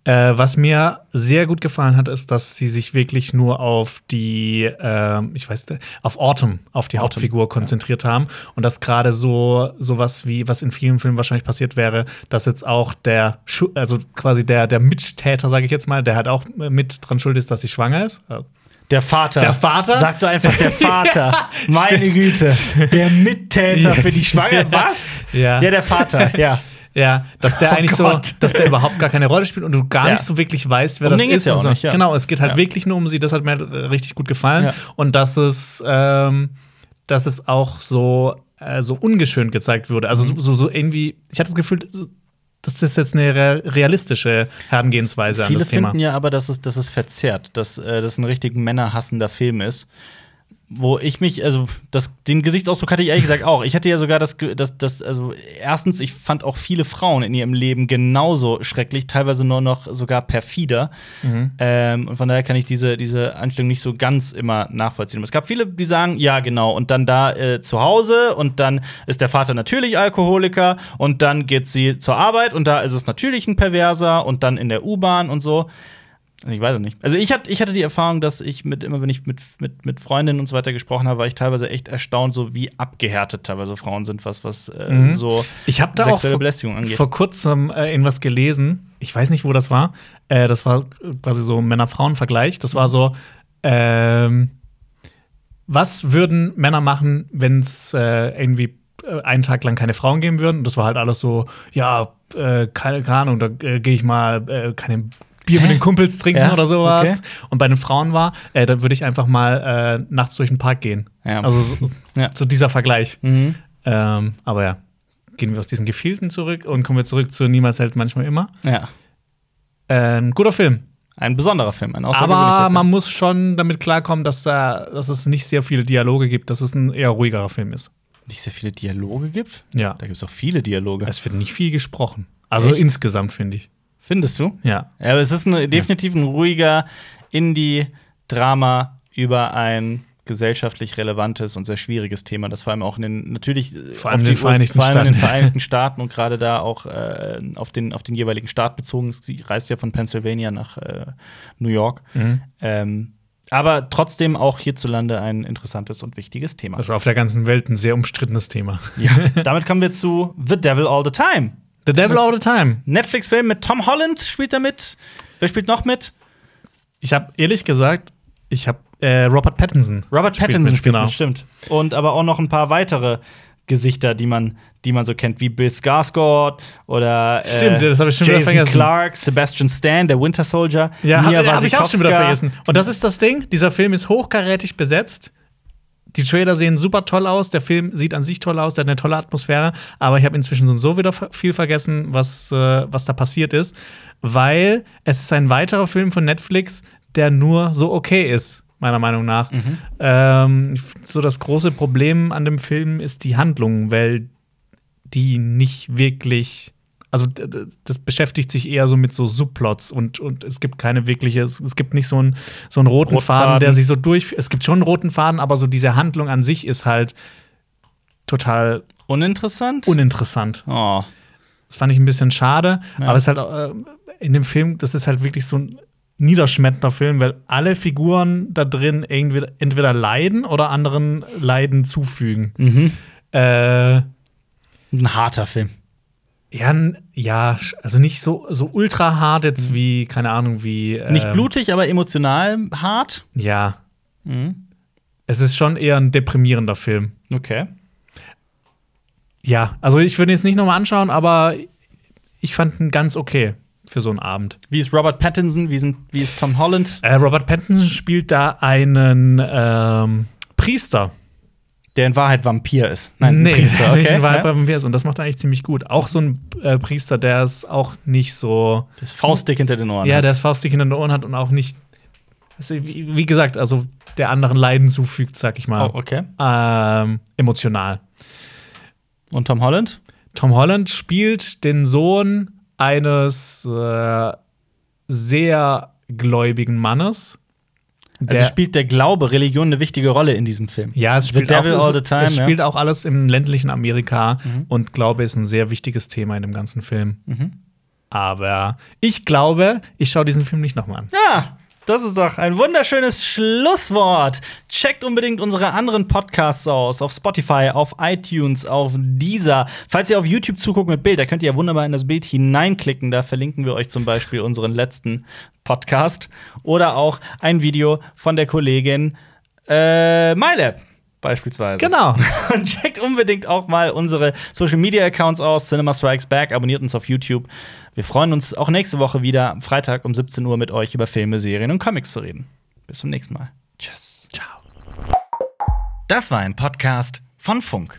Äh, was mir sehr gut gefallen hat, ist, dass sie sich wirklich nur auf die, ähm, ich weiß, auf Autumn, auf die Autumn, Hauptfigur konzentriert haben und dass gerade so sowas wie, was in vielen Filmen wahrscheinlich passiert wäre, dass jetzt auch der, Schu also quasi der, der Mittäter, sage ich jetzt mal, der halt auch mit dran schuld ist, dass sie schwanger ist. Äh, Der Vater. Der Vater? Sag doch einfach der <laughs> Vater. Meine Güte. Der Mittäter für die <laughs> Schwangere. Was? Ja. Ja, der Vater, ja. Ja, dass der <laughs> Oh eigentlich so, Gott. dass der überhaupt gar keine Rolle spielt und du gar Ja. nicht so wirklich weißt, wer Um das ist. ja so. nicht, ja. Genau, es geht halt wirklich nur um sie. Das hat mir äh, richtig gut gefallen. Und dass es, ähm, dass es auch so, äh, so ungeschönt gezeigt wurde. Also Mhm. so, so irgendwie, ich hatte das Gefühl, das ist jetzt eine re- realistische Herangehensweise an Viele das Thema. finden ja aber, dass es, dass es verzerrt, dass äh, das ein richtig männerhassender Film ist. Wo ich mich, also das, den Gesichtsausdruck hatte ich ehrlich gesagt auch. Ich hatte ja sogar das, das, das, also erstens, ich fand auch viele Frauen in ihrem Leben genauso schrecklich, teilweise nur noch sogar perfider. Mhm. Ähm, und von daher kann ich diese, diese Einstellung nicht so ganz immer nachvollziehen. Aber es gab viele, die sagen, ja, genau, und dann da äh, zu Hause und dann ist der Vater natürlich Alkoholiker und dann geht sie zur Arbeit und da ist es natürlich ein Perverser und dann in der U-Bahn und so. Ich weiß es nicht. Also ich hatte, ich hatte die Erfahrung, dass ich mit immer, wenn ich mit, mit, mit Freundinnen und so weiter gesprochen habe, war ich teilweise echt erstaunt, so wie abgehärtet teilweise Frauen sind, was, was äh, Mhm. so Ich habe da auch sexuelle vor, Belästigung angeht. vor kurzem äh, irgendwas gelesen. Ich weiß nicht, wo das war. Äh, das war quasi so ein Männer-Frauen-Vergleich. Das war so, ähm, was würden Männer machen, wenn es äh, irgendwie äh, einen Tag lang keine Frauen geben würden? Und das war halt alles so, ja, äh, keine, keine Ahnung, da äh, gehe ich mal äh, keine Bier mit Hä? den Kumpels trinken Ja, oder sowas. okay. Und bei den Frauen war, äh, da würde ich einfach mal äh, nachts durch den Park gehen. Ja. Also so, Ja. so dieser Vergleich. Mhm. Ähm, aber ja, gehen wir aus diesen Gefilden zurück und kommen wir zurück zu Niemals hält manchmal immer. Ja. Äh, ein guter Film. Ein besonderer Film, ein Aber Film. man muss schon damit klarkommen, dass, da, dass es nicht sehr viele Dialoge gibt, dass es ein eher ruhigerer Film ist. nicht sehr viele Dialoge gibt. Ja. Da gibt es auch viele Dialoge. Es wird nicht viel gesprochen. Also Echt? insgesamt, finde ich. Findest du? Ja. Ja, aber es ist ein, definitiv ein ruhiger Indie-Drama über ein gesellschaftlich relevantes und sehr schwieriges Thema, das vor allem auch in den natürlich äh, Vor allem den US Vereinigten vor allem in den Staaten. Vereinigten Staaten und gerade da auch äh, auf, den, auf den jeweiligen Staat bezogen ist. Sie reist ja von Pennsylvania nach äh, New York. Mhm. Ähm, aber trotzdem auch hierzulande ein interessantes und wichtiges Thema. Das war auf der ganzen Welt ein sehr umstrittenes Thema. ja, damit kommen wir zu The Devil All the Time. The Devil All the Time. Netflix-Film mit Tom Holland spielt da mit. Wer spielt noch mit? Ich habe ehrlich gesagt, ich habe äh, Robert Pattinson. Robert Spielt Pattinson mit, spielt genau. mit, stimmt. Und aber auch noch ein paar weitere Gesichter, die man, die man so kennt, wie Bill Skarsgård oder äh, Stimmt, das ich schon Jason vergessen. Clark, Sebastian Stan, der Winter Soldier. Ja, habe hab ich auch schon wieder vergessen. Und das ist das Ding, dieser Film ist hochkarätig besetzt. Die Trailer sehen super toll aus, der Film sieht an sich toll aus, der hat eine tolle Atmosphäre, aber ich habe inzwischen so wieder viel vergessen, was, äh, was da passiert ist, weil es ist ein weiterer Film von Netflix, der nur so okay ist, meiner Meinung nach. Mhm. Ähm, so das große Problem an dem Film ist die Handlung, weil die nicht wirklich also das beschäftigt sich eher so mit so Subplots und, und es gibt keine wirkliche, es, es gibt nicht so einen, so einen roten Roten Faden, der sich so durch. Es gibt schon einen roten Faden, aber so diese Handlung an sich ist halt total Uninteressant? uninteressant. oh. Das fand ich ein bisschen schade, Ja. aber es ist halt äh, in dem Film, das ist halt wirklich so ein niederschmetternder Film, weil alle Figuren da drin irgendwie entweder leiden oder anderen Leiden zufügen. Mhm. Äh, Ein harter Film. Ja, ja, also nicht so, so ultra hart jetzt wie, keine Ahnung, wie. Nicht ähm, blutig, aber emotional hart. Ja. Mhm. Es ist schon eher ein deprimierender Film. Okay. Ja, also ich würde ihn jetzt nicht nochmal anschauen, aber ich fand ihn ganz okay für so einen Abend. Wie ist Robert Pattinson? Wie, sind, wie ist Tom Holland? Äh, Robert Pattinson spielt da einen ähm, Priester. Der in Wahrheit Vampir ist. Nein, ein Priester. <laughs> Okay. ein Wahrheit ja? Vampir ist. Und das macht er eigentlich ziemlich gut. Auch so ein äh, Priester, der ist auch nicht so. Das Faustdick hinter den Ohren. Ja, der das Faustdick hinter den Ohren hat und auch nicht. Also, wie, wie gesagt, also der anderen Leiden zufügt, sag ich mal. Oh, okay. ähm, emotional. Und Tom Holland? Tom Holland spielt den Sohn eines äh, sehr gläubigen Mannes. Also spielt der Glaube, Religion eine wichtige Rolle in diesem Film. ja, es spielt, auch, the Time, es ja. spielt auch alles im ländlichen Amerika Mhm. und Glaube ist ein sehr wichtiges Thema in dem ganzen Film. Mhm. Aber ich glaube, ich schaue diesen Film nicht nochmal an. Ja, das ist doch ein wunderschönes Schlusswort. Checkt unbedingt unsere anderen Podcasts aus. Auf Spotify, auf iTunes, auf Deezer. Falls ihr auf YouTube zuguckt mit Bild, da könnt ihr ja wunderbar in das Bild hineinklicken. Da verlinken wir euch zum Beispiel unseren letzten Podcast. Oder auch ein Video von der Kollegin äh, MyLab. Beispielsweise. Genau. <laughs> Und checkt unbedingt auch mal unsere Social Media Accounts aus. Cinema Strikes Back. Abonniert uns auf YouTube. Wir freuen uns auch nächste Woche wieder am Freitag um 17 Uhr mit euch über Filme, Serien und Comics zu reden. Bis zum nächsten Mal. Tschüss. Ciao. Das war ein Podcast von Funk.